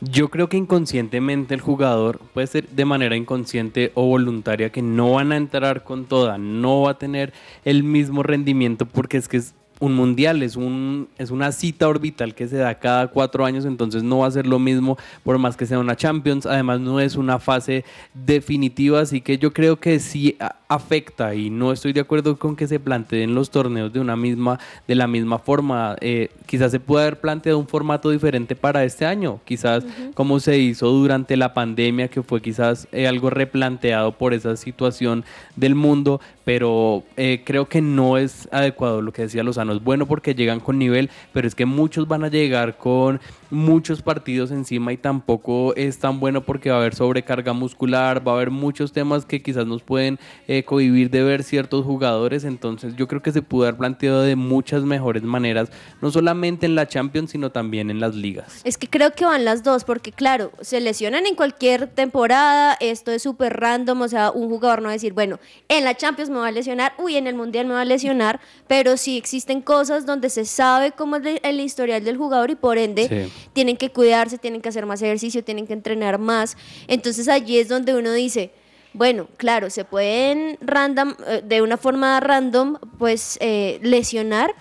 Yo creo que inconscientemente el jugador puede ser de manera inconsciente o voluntaria que no van a entrar con toda, no va a tener el mismo rendimiento porque es que es un mundial, es, un, es una cita orbital que se da cada cuatro años, entonces no va a ser lo mismo por más que sea una Champions, además no es una fase definitiva, así que yo creo que sí afecta y no estoy de acuerdo con que se planteen los torneos de una misma, de la misma forma. Eh, quizás se puede haber planteado un formato diferente para este año, quizás como se hizo durante la pandemia, que fue quizás eh, algo replanteado por esa situación del mundo, pero eh, creo que no es adecuado lo que decía Lozano. Es bueno porque llegan con nivel, pero es que muchos van a llegar con muchos partidos encima y tampoco es tan bueno porque va a haber sobrecarga muscular, va a haber muchos temas que quizás nos pueden eh, cohibir de ver ciertos jugadores. Entonces yo creo que se pudo haber planteado de muchas mejores maneras, no solamente en la Champions, sino también en las ligas. Es que creo que van las dos, porque claro, se lesionan en cualquier temporada, esto es súper random, o sea, un jugador no va a decir, bueno, en la Champions me va a lesionar, uy, en el Mundial me va a lesionar, pero sí existen cosas donde se sabe cómo es el historial del jugador y por ende tienen que cuidarse, tienen que hacer más ejercicio, tienen que entrenar más. Entonces allí es donde uno dice, bueno, claro, se pueden random, eh, de una forma random, pues eh, lesionar,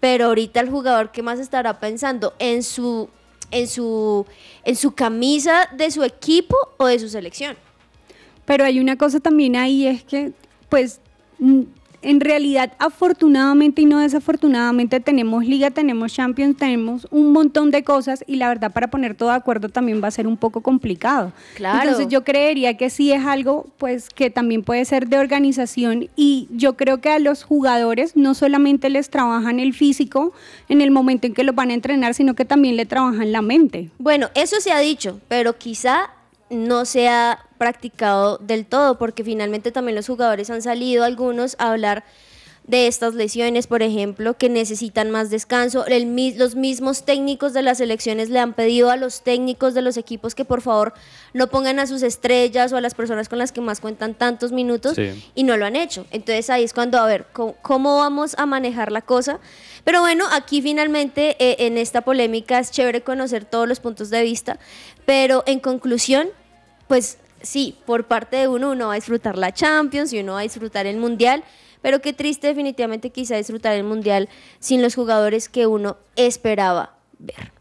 pero ahorita el jugador, ¿qué más estará pensando? En su, en su, en su camisa de su equipo o de su selección. Pero hay una cosa también ahí, es que, pues, en realidad, afortunadamente y no desafortunadamente, tenemos liga, tenemos Champions, tenemos un montón de cosas y la verdad para poner todo de acuerdo también va a ser un poco complicado. Claro. Entonces yo creería que sí es algo pues que también puede ser de organización y yo creo que a los jugadores no solamente les trabajan el físico en el momento en que los van a entrenar, sino que también le trabajan la mente. Bueno, eso se ha dicho, pero quizá no se ha practicado del todo, porque finalmente también los jugadores han salido algunos a hablar de estas lesiones, por ejemplo, que necesitan más descanso. los mismos técnicos de las selecciones le han pedido a los técnicos de los equipos que por favor no pongan a sus estrellas o a las personas con las que más cuentan tantos minutos y no lo han hecho. Entonces ahí es cuando, a ver, ¿cómo, vamos a manejar la cosa? Pero bueno, aquí finalmente eh, en esta polémica es chévere conocer todos los puntos de vista, pero en conclusión, pues sí, por parte de uno uno va a disfrutar la Champions y uno va a disfrutar el Mundial, pero qué triste definitivamente quizá disfrutar el Mundial sin los jugadores que uno esperaba ver.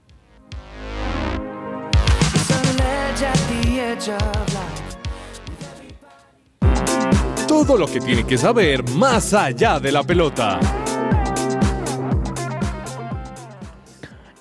Todo lo que tiene que saber más allá de la pelota.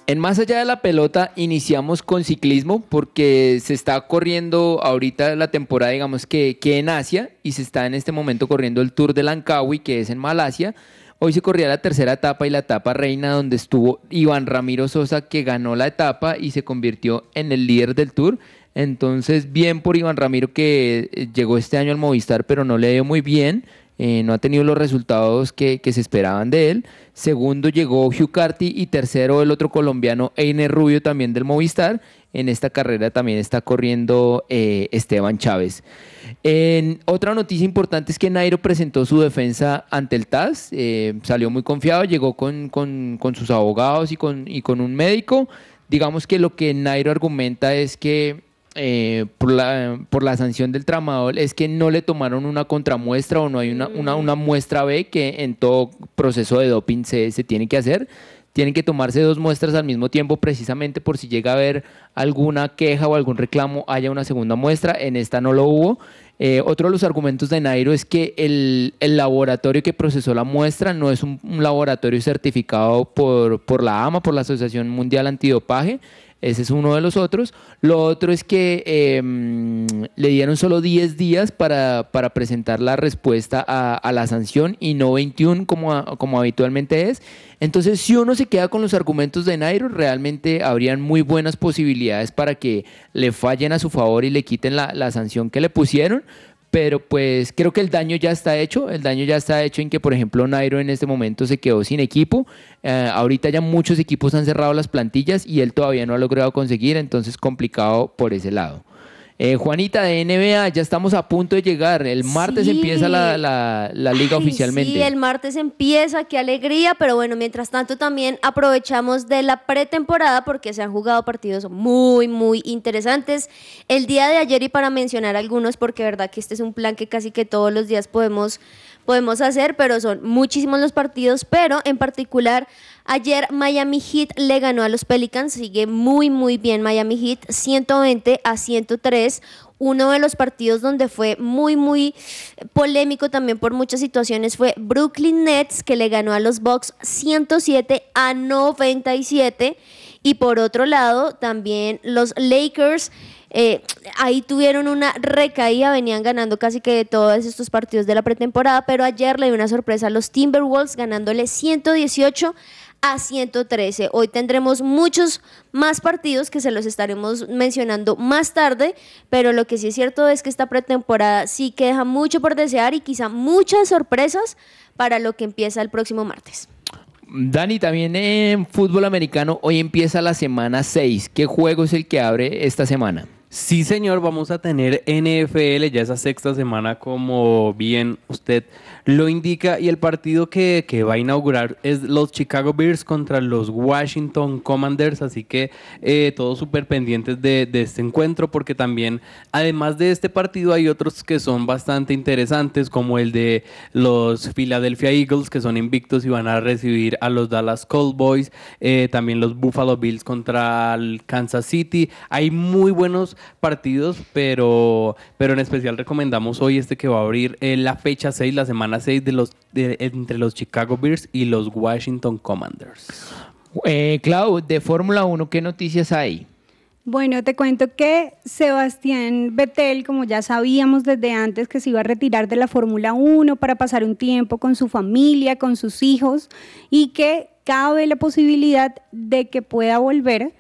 En más allá de la pelota, iniciamos con ciclismo porque se está corriendo ahorita la temporada, digamos que, que en Asia y se está en este momento corriendo el Tour de Langkawi, que es en Malasia. Hoy se corría la tercera etapa y la etapa reina donde estuvo Iván Ramiro Sosa que ganó la etapa y se convirtió en el líder del Tour. Entonces, bien por Iván Ramiro que eh, llegó este año al Movistar pero no le dio muy bien. Eh, no ha tenido los resultados que, se esperaban de él. Segundo llegó Hugh Carty y tercero el otro colombiano Einer Rubio también del Movistar. En esta carrera también está corriendo eh, Esteban Chávez. Otra noticia importante es que Nairo presentó su defensa ante el TAS. Eh, salió muy confiado, llegó con, sus abogados y con, y con un médico. Digamos que lo que Nairo argumenta es que eh, por, la, por la sanción del tramadol es que no le tomaron una contramuestra o no hay una, una, muestra B que en todo proceso de doping se, se tiene que hacer. Tienen que tomarse dos muestras al mismo tiempo precisamente por si llega a haber alguna queja o algún reclamo, haya una segunda muestra. En esta no lo hubo. Eh, otro de los argumentos de Nairo es que el, el, laboratorio que procesó la muestra no es un, un laboratorio certificado por, por la AMA, por la Asociación Mundial Antidopaje. Ese es uno de los otros. Lo otro es que em, le dieron solo 10 días para, para presentar la respuesta a, a la sanción y no 21 como, como habitualmente es. Entonces, si uno se queda con los argumentos de Nairo, realmente habrían muy buenas posibilidades para que le fallen a su favor y le quiten la, la sanción que le pusieron. Pero pues creo que el daño ya está hecho. El daño ya está hecho en que, por ejemplo, Nairo en este momento se quedó sin equipo. Eh, ahorita ya muchos equipos han cerrado las plantillas y él todavía no ha logrado conseguir, entonces complicado por ese lado. Eh, Juanita de NBA, ya estamos a punto de llegar. El martes Sí. empieza la, la- la liga Ay, oficialmente. Sí, el martes empieza, qué alegría, pero bueno, mientras tanto también aprovechamos de la pretemporada porque se han jugado partidos muy, muy interesantes. El día de ayer, y para mencionar algunos, porque verdad que este es un plan que casi que todos los días podemos, podemos hacer, pero son muchísimos los partidos, pero en particular ayer Miami Heat le ganó a los Pelicans, sigue muy, muy bien Miami Heat, 120 a 103 uno de los partidos donde fue muy, muy polémico también por muchas situaciones fue Brooklyn Nets, que le ganó a los Bucks 107 a 97. Y por otro lado, también los Lakers, eh, ahí tuvieron una recaída, venían ganando casi que todos estos partidos de la pretemporada, pero ayer le dio una sorpresa a los Timberwolves ganándole 118 a 113. Hoy tendremos muchos más partidos que se los estaremos mencionando más tarde, pero lo que sí es cierto es que esta pretemporada sí que deja mucho por desear y quizá muchas sorpresas para lo que empieza el próximo martes. Dani, también en fútbol americano, hoy empieza la semana 6. ¿Qué juego es el que abre esta semana? Sí, señor, vamos a tener NFL ya esa sexta semana como bien usted lo indica. Y el partido que, que va a inaugurar es los Chicago Bears contra los Washington Commanders, así que eh, todos súper pendientes de, este encuentro porque también además de este partido hay otros que son bastante interesantes como el de los Philadelphia Eagles que son invictos y van a recibir a los Dallas Cowboys, eh, también los Buffalo Bills contra el Kansas City, hay muy buenos partidos, pero, pero en especial recomendamos hoy este que va a abrir eh, la fecha 6, la semana 6 de los, de- entre los Chicago Bears y los Washington Commanders. Eh, Clau, de Fórmula 1, ¿qué noticias hay? Bueno, te cuento que Sebastián Vettel, como ya sabíamos desde antes que se iba a retirar de la Fórmula 1 para pasar un tiempo con su familia, con sus hijos, y que cabe la posibilidad de que pueda volver.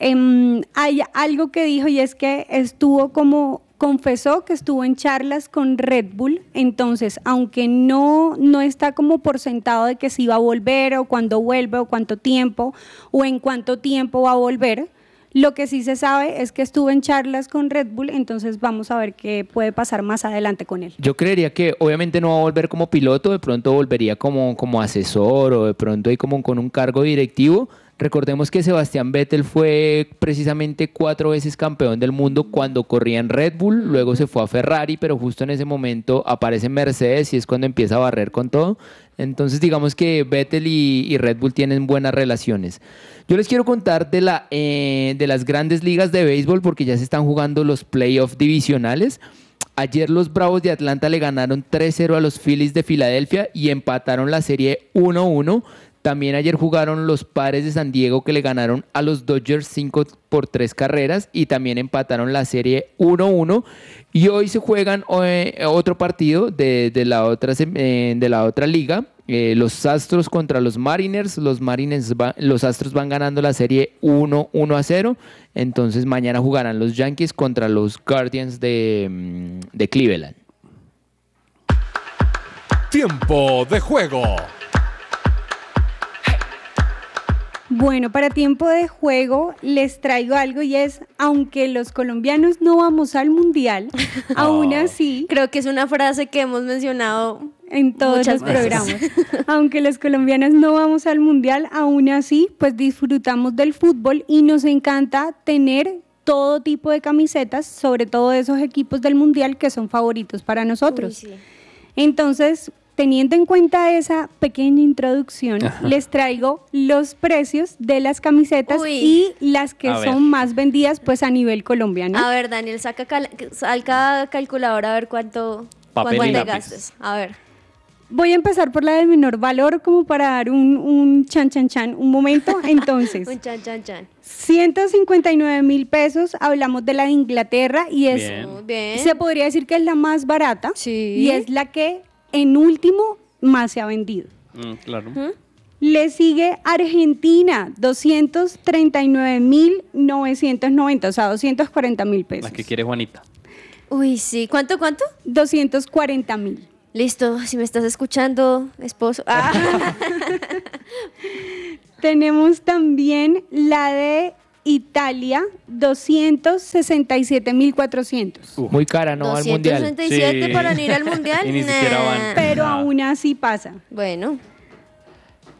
Em, hay algo que dijo y es que estuvo como confesó que estuvo en charlas con Red Bull, entonces aunque no, no está como por sentado de que si va a volver o cuándo vuelve o cuánto tiempo o en cuánto tiempo va a volver, lo que sí se sabe es que estuvo en charlas con Red Bull, entonces vamos a ver qué puede pasar más adelante con él. Yo creería que obviamente no va a volver como piloto, de pronto volvería como, como asesor o de pronto ahí como con un cargo directivo. Recordemos que Sebastián Vettel fue precisamente cuatro veces campeón del mundo cuando corría en Red Bull, luego se fue a Ferrari, pero justo en ese momento aparece Mercedes y es cuando empieza a barrer con todo. Entonces digamos que Vettel y, Red Bull tienen buenas relaciones. Yo les quiero contar de, la, eh, de las grandes ligas de béisbol porque ya se están jugando los playoffs divisionales. Ayer los Bravos de Atlanta le ganaron 3-0 a los Phillies de Filadelfia y empataron la serie 1-1. También ayer jugaron los Padres de San Diego que le ganaron a los Dodgers 5 por 3 carreras y también empataron la serie 1-1. Y hoy se juegan eh, otro partido de, de la, otra, eh, de la otra liga. Eh, los Astros contra los Mariners. Los Mariners los Astros van ganando la serie 1-1 a 0. Entonces mañana jugarán los Yankees contra los Guardians de, mm, de Cleveland. Tiempo de juego. Bueno, para tiempo de juego les traigo algo y es, aunque los colombianos no vamos al mundial, aún así... Creo que es una frase que hemos mencionado en todos muchas los veces. programas. aunque los colombianos no vamos al mundial, aún así, pues disfrutamos del fútbol y nos encanta tener todo tipo de camisetas, sobre todo de esos equipos del mundial que son favoritos para nosotros. Entonces, teniendo en cuenta esa pequeña introducción, Ajá. les traigo los precios de las camisetas Uy. y las que A ver. son más vendidas pues a nivel colombiano. A ver, Daniel, saca, cal- saca calculadora a ver cuánto, Papel cuánto gastes. A ver. Voy a empezar por la de menor valor como para dar un, un chan chan chan, un momento. Entonces, Un chan chan chan. 159 mil pesos, hablamos de la de Inglaterra y es, bien. se podría decir que es la más barata Sí. y es la que en último más se ha vendido. Mm, claro. Le sigue Argentina, 239.990, o sea, 240 mil pesos. La que quiere Juanita. Uy, sí. ¿Cuánto, cuánto? 240 mil. Listo, si me estás escuchando, esposo. Ah. Tenemos también la de Italia, 267.400. Muy cara, no al mundial. 267 para ir al mundial. Y ni siquiera Nah. van. Pero aún así pasa. Bueno.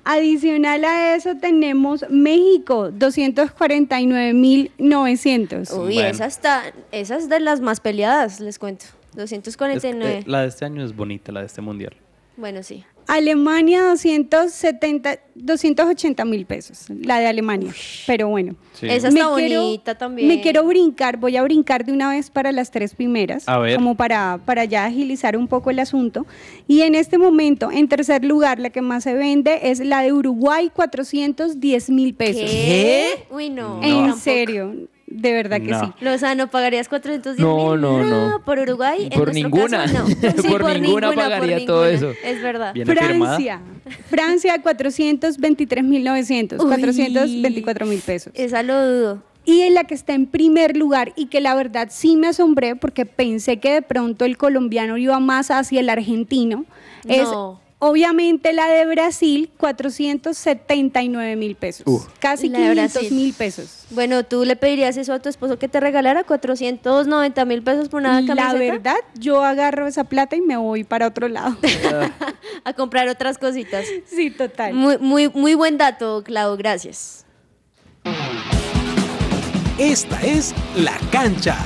Adicional a eso tenemos México, 249.900. Uy, esa está, esa es de las más peleadas, les cuento. 249. Eh, la de este año es bonita, la de este mundial. Bueno, sí. Alemania, 270, 280 mil pesos, la de Alemania. Pero bueno. Sí. Esa Me está quiero- bonita también. Me quiero brincar, voy a brincar de una vez para las tres primeras, A ver. como para, para ya agilizar un poco el asunto. Y en este momento, en tercer lugar, la que más se vende es la de Uruguay, 410 mil pesos. ¿Qué? Uy, no. En serio, de verdad que No. sí. No, o sea, ¿no pagarías 410 No, mil? no, no. ¿Por Uruguay? En Por ninguna. caso, no. Sí, Por ninguna pagaría todo eso. Es verdad. Francia, Francia, 423.900, Uy. 424 mil pesos. Esa lo dudo. Y en la que está en primer lugar y que la verdad sí me asombré porque pensé que de pronto el colombiano iba más hacia el argentino, es No. Obviamente la de Brasil, 479 mil pesos. Uh. Casi La de 500 Brasil. mil pesos. Bueno, ¿tú le pedirías eso a tu esposo que te regalara 490 mil pesos por una camiseta? La verdad, yo agarro esa plata y me voy para otro lado. A comprar otras cositas. sí, total. Muy, muy, muy buen dato, Clau, gracias. Esta es La Cancha.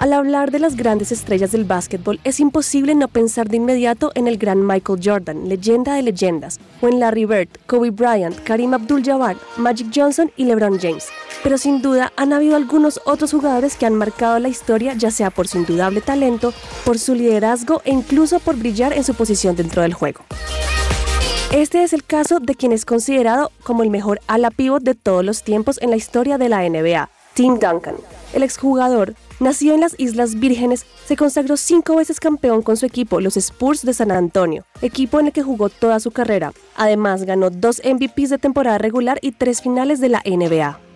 Al hablar de las grandes estrellas del básquetbol, es imposible no pensar de inmediato en el gran Michael Jordan, leyenda de leyendas, o en Larry Bird, Kobe Bryant, Karim Abdul-Jabbar, Magic Johnson y LeBron James. Pero sin duda han habido algunos otros jugadores que han marcado la historia, ya sea por su indudable talento, por su liderazgo e incluso por brillar en su posición dentro del juego. Este es el caso de quien es considerado como el mejor ala pivot de todos los tiempos en la historia de la NBA, Tim Duncan. El exjugador, nacido en las Islas Vírgenes, se consagró cinco veces campeón con su equipo, los Spurs de San Antonio, equipo en el que jugó toda su carrera. Además, ganó dos MVPs de temporada regular y tres finales de la NBA.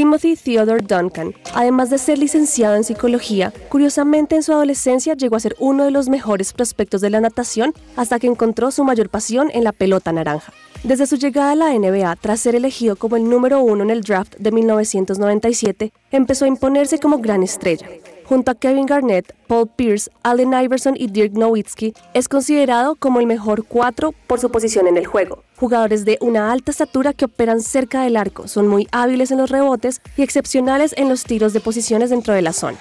Timothy Theodore Duncan, además de ser licenciado en psicología, curiosamente en su adolescencia llegó a ser uno de los mejores prospectos de la natación hasta que encontró su mayor pasión en la pelota naranja. Desde su llegada a la NBA, tras ser elegido como el número uno en el draft de 1997, empezó a imponerse como gran estrella. Junto a Kevin Garnett, Paul Pierce, Allen Iverson y Dirk Nowitzki, es considerado como el mejor cuatro por su posición en el juego. Jugadores de una alta estatura que operan cerca del arco, son muy hábiles en los rebotes y excepcionales en los tiros de posiciones dentro de la zona.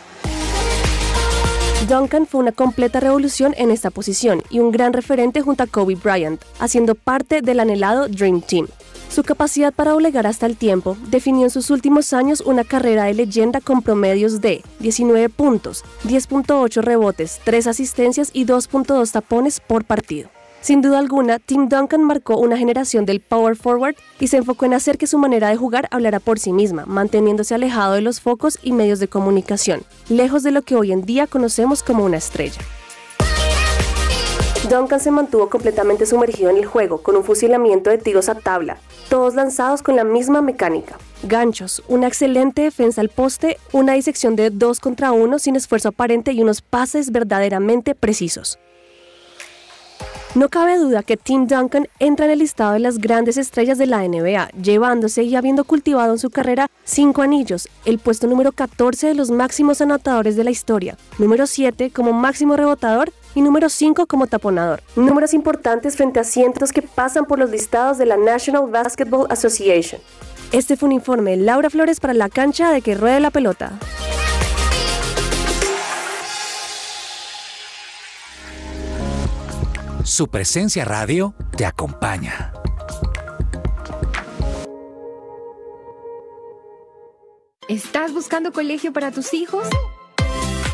Duncan fue una completa revolución en esta posición y un gran referente junto a Kobe Bryant, haciendo parte del anhelado Dream Team. Su capacidad para doblegar hasta el tiempo definió en sus últimos años una carrera de leyenda con promedios de 19 puntos, 10.8 rebotes, 3 asistencias y 2.2 tapones por partido. Sin duda alguna, Tim Duncan marcó una generación del power forward y se enfocó en hacer que su manera de jugar hablara por sí misma, manteniéndose alejado de los focos y medios de comunicación, lejos de lo que hoy en día conocemos como una estrella. Duncan se mantuvo completamente sumergido en el juego, con un fusilamiento de tiros a tabla, todos lanzados con la misma mecánica. Ganchos, una excelente defensa al poste, una disección de 2 contra 1 sin esfuerzo aparente y unos pases verdaderamente precisos. No cabe duda que Tim Duncan entra en el listado de las grandes estrellas de la NBA, llevándose y habiendo cultivado en su carrera cinco anillos, el puesto número 14 de los máximos anotadores de la historia, número 7 como máximo rebotador y número 5 como taponador. Números importantes frente a cientos que pasan por los listados de la National Basketball Association. Este fue un informe de Laura Flores para la cancha de que ruede la pelota. Su presencia radio te acompaña. ¿Estás buscando colegio para tus hijos?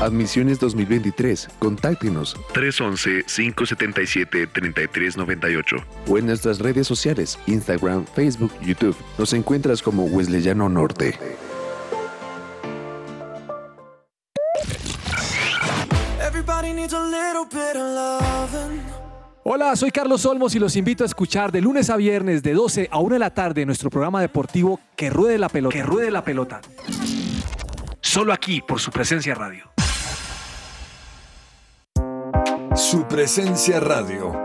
Admisiones 2023. Contáctenos 311-577-3398 o en nuestras redes sociales, Instagram, Facebook, YouTube. Nos encuentras como Wesleyano Norte. Hola, soy Carlos Olmos y los invito a escuchar de lunes a viernes de 12 a 1 de la tarde nuestro programa deportivo Que Ruede la Pelota. Que Ruede la Pelota. Solo aquí por su presencia radio. Su presencia radio.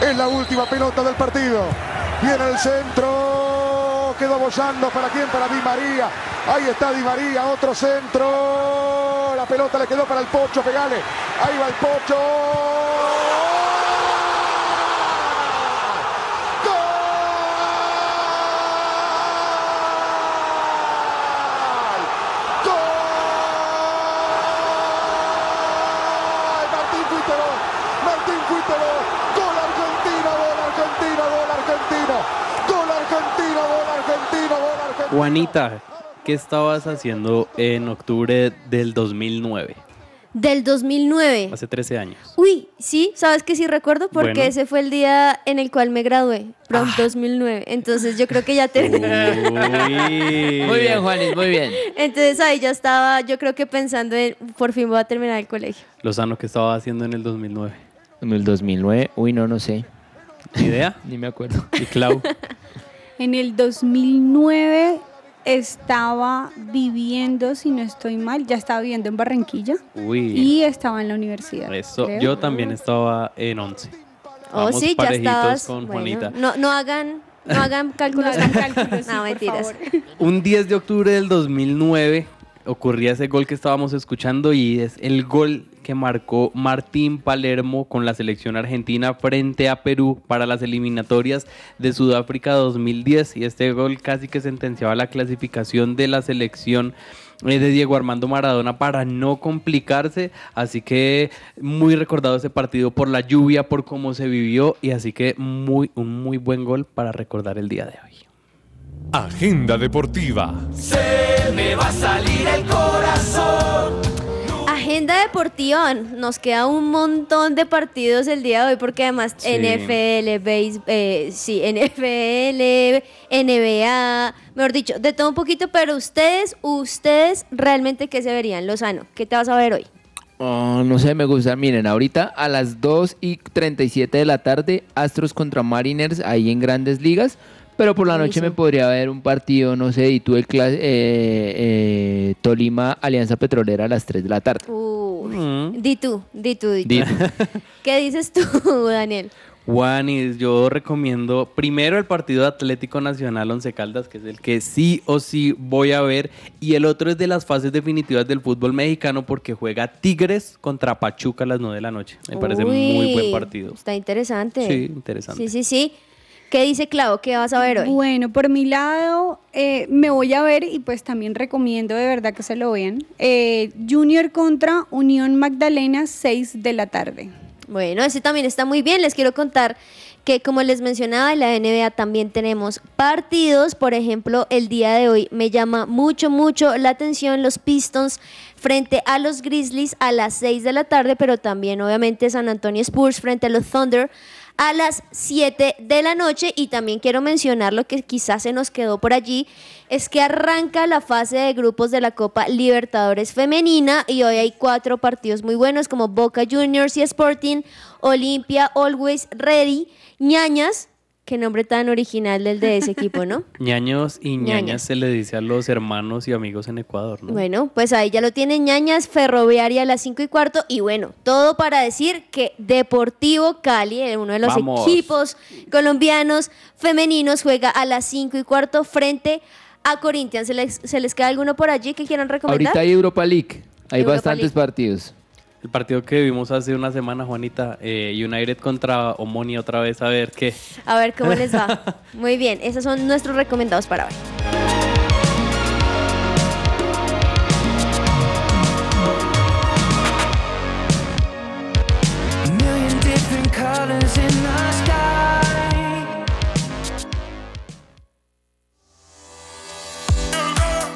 Es la última pelota del partido. Viene el centro. Quedó bollando. ¿Para quién? Para Di María. Ahí está Di María. Otro centro. La pelota le quedó para el Pocho. Pegale. Ahí va el Pocho. Martín fuiste vos. Martín fuiste vos. Gol argentino, gol argentino, gol argentino. Gol argentino, gol argentino, gol argentino. Juanita, ¿qué estabas haciendo en octubre del 2009? Del 2009. Hace 13 años. Uy, sí, ¿sabes que sí recuerdo? Porque Bueno. ese fue el día en el cual me gradué, prom 2009. Entonces yo creo que ya tenía... Muy bien, Juanis, muy bien. Entonces ahí ya estaba, yo creo que pensando en, por fin voy a terminar el colegio. Lozano, ¿qué estaba haciendo en el 2009? En el 2009, uy, no, no sé. ¿Ni idea? Ni me acuerdo. ¿Y Clau? En el 2009 estaba viviendo, si no estoy mal, ya estaba viviendo en Barranquilla Uy. y estaba en la universidad. Eso, creo. yo también estaba en 11. Oh, Vamos sí, ya parejitos estabas. con bueno, Juanita. no, no hagan, no hagan cálculos. No hagan cálculos, sí, no, por mentiras. favor. Un 10 de octubre del 2009 ocurría ese gol que estábamos escuchando y es el gol que marcó Martín Palermo con la selección argentina frente a Perú para las eliminatorias de Sudáfrica 2010 y este gol casi que sentenciaba la clasificación de la selección eh, de Diego Armando Maradona para no complicarse, así que muy recordado ese partido por la lluvia, por cómo se vivió y así que muy un muy buen gol para recordar el día de hoy. Agenda deportiva. Se me va a salir el corazón. Agenda deportiva, nos queda un montón de partidos el día de hoy porque además Sí. NFL, base, eh, sí, NFL, NBA, mejor dicho, de todo un poquito, pero ustedes, ustedes realmente qué se verían, Lozano, ¿qué te vas a ver hoy? Oh, no sé, me gusta. Miren, ahorita a las 2 y 37 de la tarde, Astros contra Mariners ahí en grandes ligas. Pero por la noche me podría ver un partido, no sé, y tú el cla- eh, eh, Tolima Alianza Petrolera a las 3 de la tarde. Uy, Mm. Di tú, di tú, di tú. ¿Qué dices tú, Daniel? Juanis, yo recomiendo primero el partido de Atlético Nacional Once Caldas, que es el que sí o sí voy a ver, y el otro es de las fases definitivas del fútbol mexicano porque juega Tigres contra Pachuca a las 9 de la noche. Me parece muy buen partido. Está interesante. Sí, interesante. Sí, sí, sí. ¿Qué dice Clau? ¿Qué vas a ver hoy? Bueno, por mi lado, eh, me voy a ver y pues también recomiendo de verdad que se lo vean. Eh, Junior contra Unión Magdalena, 6 de la tarde. Bueno, ese también está muy bien. Les quiero contar que como les mencionaba, en la NBA también tenemos partidos. Por ejemplo, el día de hoy me llama mucho, mucho la atención los Pistons frente a los Grizzlies a las 6 de la tarde, pero también obviamente San Antonio Spurs frente a los Thunder a las 7 de la noche. Y también quiero mencionar lo que quizás se nos quedó por allí, es que arranca la fase de grupos de la Copa Libertadores Femenina y hoy hay cuatro partidos muy buenos como Boca Juniors y Sporting, Olimpia, Always Ready, Ñañas, Qué nombre tan original del de ese equipo, ¿no? ñaños y ñañas Ñañas. se le dice a los hermanos y amigos en Ecuador, ¿no? Bueno, pues ahí ya lo tienen ñañas, ferroviaria a las 5 y cuarto. Y bueno, todo para decir que Deportivo Cali, eh, uno de los Vamos. equipos colombianos femeninos, juega a las 5 y cuarto frente a Corinthians. ¿Se les, se les queda alguno por allí que quieran recomendar? Ahorita hay Europa League. Hay Europa bastantes League. partidos. El partido que vimos hace una semana, Juanita, eh, United contra Omonia otra vez, a ver qué. A ver cómo les va. Muy bien, esos son nuestros recomendados para hoy.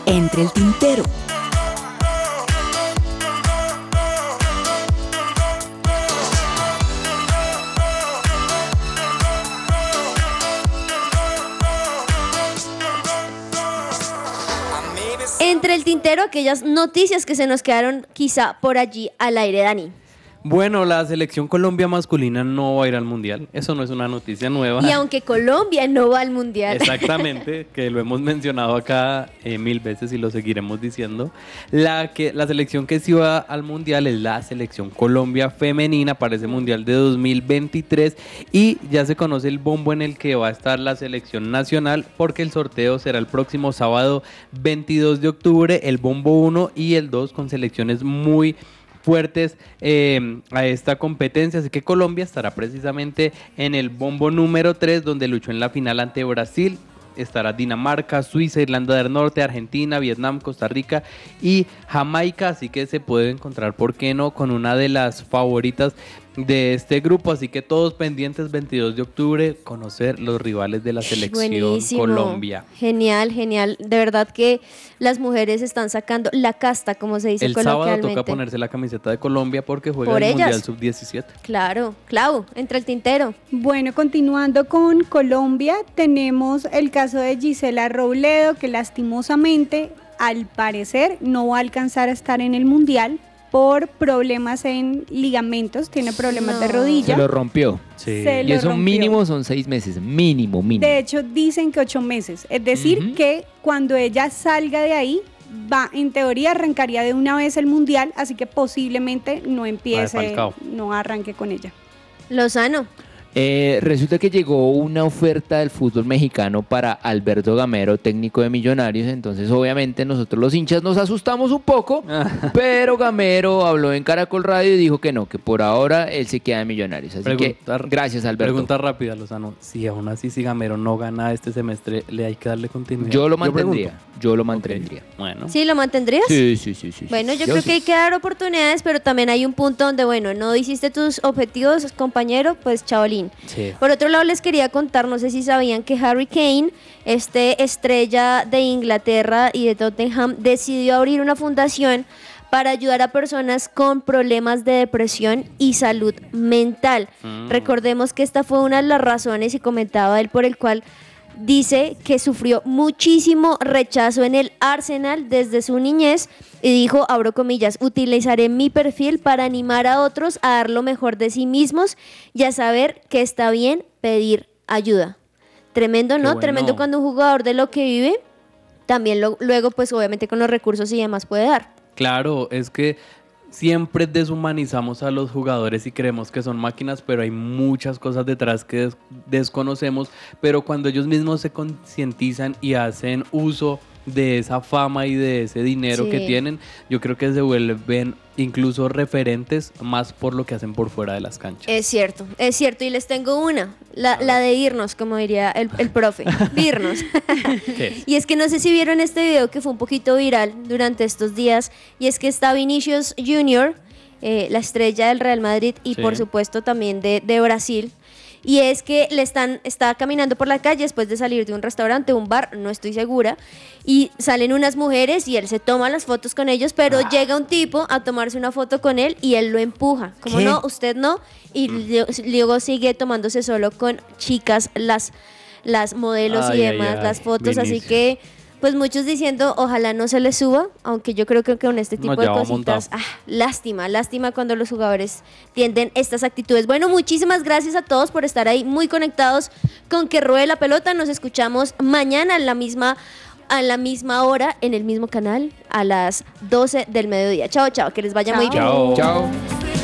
Entre el tintero. Entre el tintero, aquellas noticias que se nos quedaron quizá por allí al aire, Dani. Bueno, la selección Colombia masculina no va a ir al mundial. Eso no es una noticia nueva. Y aunque Colombia no va al mundial. Exactamente, que lo hemos mencionado acá eh, mil veces y lo seguiremos diciendo. La, que, la selección que sí va al mundial es la selección Colombia femenina para ese mundial de 2023 y ya se conoce el bombo en el que va a estar la selección nacional porque el sorteo será el próximo sábado 22 de octubre, el bombo 1 y el 2 con selecciones muy fuertes eh, a esta competencia. Así que Colombia estará precisamente en el bombo número 3, donde luchó en la final ante Brasil. Estará Dinamarca, Suiza, Irlanda del Norte, Argentina, Vietnam, Costa Rica y Jamaica. Así que se puede encontrar, ¿por qué no?, con una de las favoritas de este grupo. Así que todos pendientes 22 de octubre, conocer los rivales de la selección Buenísimo. Colombia. Genial, genial. De verdad que las mujeres están sacando la casta, como se dice El sábado coloquialmente. toca ponerse la camiseta de Colombia porque juega Por el ellas. Mundial Sub-17. Claro, Clau, entre el tintero. Bueno, continuando con Colombia, tenemos el caso de Gisela Robledo, que lastimosamente, al parecer, no va a alcanzar a estar en el Mundial por problemas en ligamentos, tiene problemas de rodilla. Se lo rompió. Se y lo eso rompió. mínimo son seis meses. Mínimo, mínimo. De hecho, dicen que ocho meses. Es decir, que cuando ella salga de ahí, va, en teoría, arrancaría de una vez el mundial, así que posiblemente no empiece, no arranque con ella. Lozano. Eh, resulta que llegó una oferta del fútbol mexicano para Alberto Gamero, técnico de Millonarios. Entonces, obviamente, nosotros los hinchas nos asustamos un poco. pero Gamero habló en Caracol Radio y dijo que no, que por ahora él se queda en Millonarios. Así que, gracias, Alberto. Pregunta rápida, Lozano. Si aún así si Gamero no gana este semestre, ¿le hay que darle continuidad? Yo lo mantendría. Yo lo mantendría. Bueno. ¿Sí lo mantendrías? Sí, sí, sí, sí. Bueno, yo, Yo creo sí. que hay que dar oportunidades, pero también hay un punto donde, bueno, no hiciste tus objetivos, compañero, pues Sí. Por otro lado, les quería contar, no sé si sabían que Harry Kane, este estrella de Inglaterra y de Tottenham, decidió abrir una fundación para ayudar a personas con problemas de depresión y salud mental. Mm. Recordemos que esta fue una de las razones, y comentaba él, por el cual dice que sufrió muchísimo rechazo en el Arsenal desde su niñez y dijo, abro comillas, utilizaré mi perfil para animar a otros a dar lo mejor de sí mismos y a saber que está bien pedir ayuda. Tremendo, ¿no? bueno. Tremendo cuando un jugador de lo que vive, también lo- luego pues obviamente con los recursos y demás puede dar. Claro, es que siempre deshumanizamos a los jugadores y creemos que son máquinas, pero hay muchas cosas detrás que des- desconocemos. Pero cuando ellos mismos se concientizan y hacen uso de esa fama y de ese dinero que tienen, yo creo que se vuelven incluso referentes más por lo que hacen por fuera de las canchas. Es cierto, es cierto. Y les tengo una, la, la de irnos, como diría el, el profe, de irnos. ¿Qué? Y es que no sé si vieron este video que fue un poquito viral durante estos días, y es que está Vinicius Junior, eh, la estrella del Real Madrid y Sí. por supuesto también de, de Brasil. Y es que le están, está caminando por la calle después de salir de un restaurante, un bar, no estoy segura. Y salen unas mujeres y él se toma las fotos con ellos, pero Ah. llega un tipo a tomarse una foto con él y él lo empuja. Como ¿Qué? no, usted no. Y Mm. luego sigue tomándose solo con chicas, las, las modelos y Ay, demás, ay, las fotos. Así que, pues muchos diciendo, ojalá no se le suba, aunque yo creo que con este tipo No, de cositas, ah, lástima, lástima cuando los jugadores tienden estas actitudes. Bueno, muchísimas gracias a todos por estar ahí muy conectados con que ruede la pelota. Nos escuchamos mañana en la misma a la misma hora en el mismo canal a las 12 del mediodía. Chao, chao, que les vaya muy bien. Chao. Chao.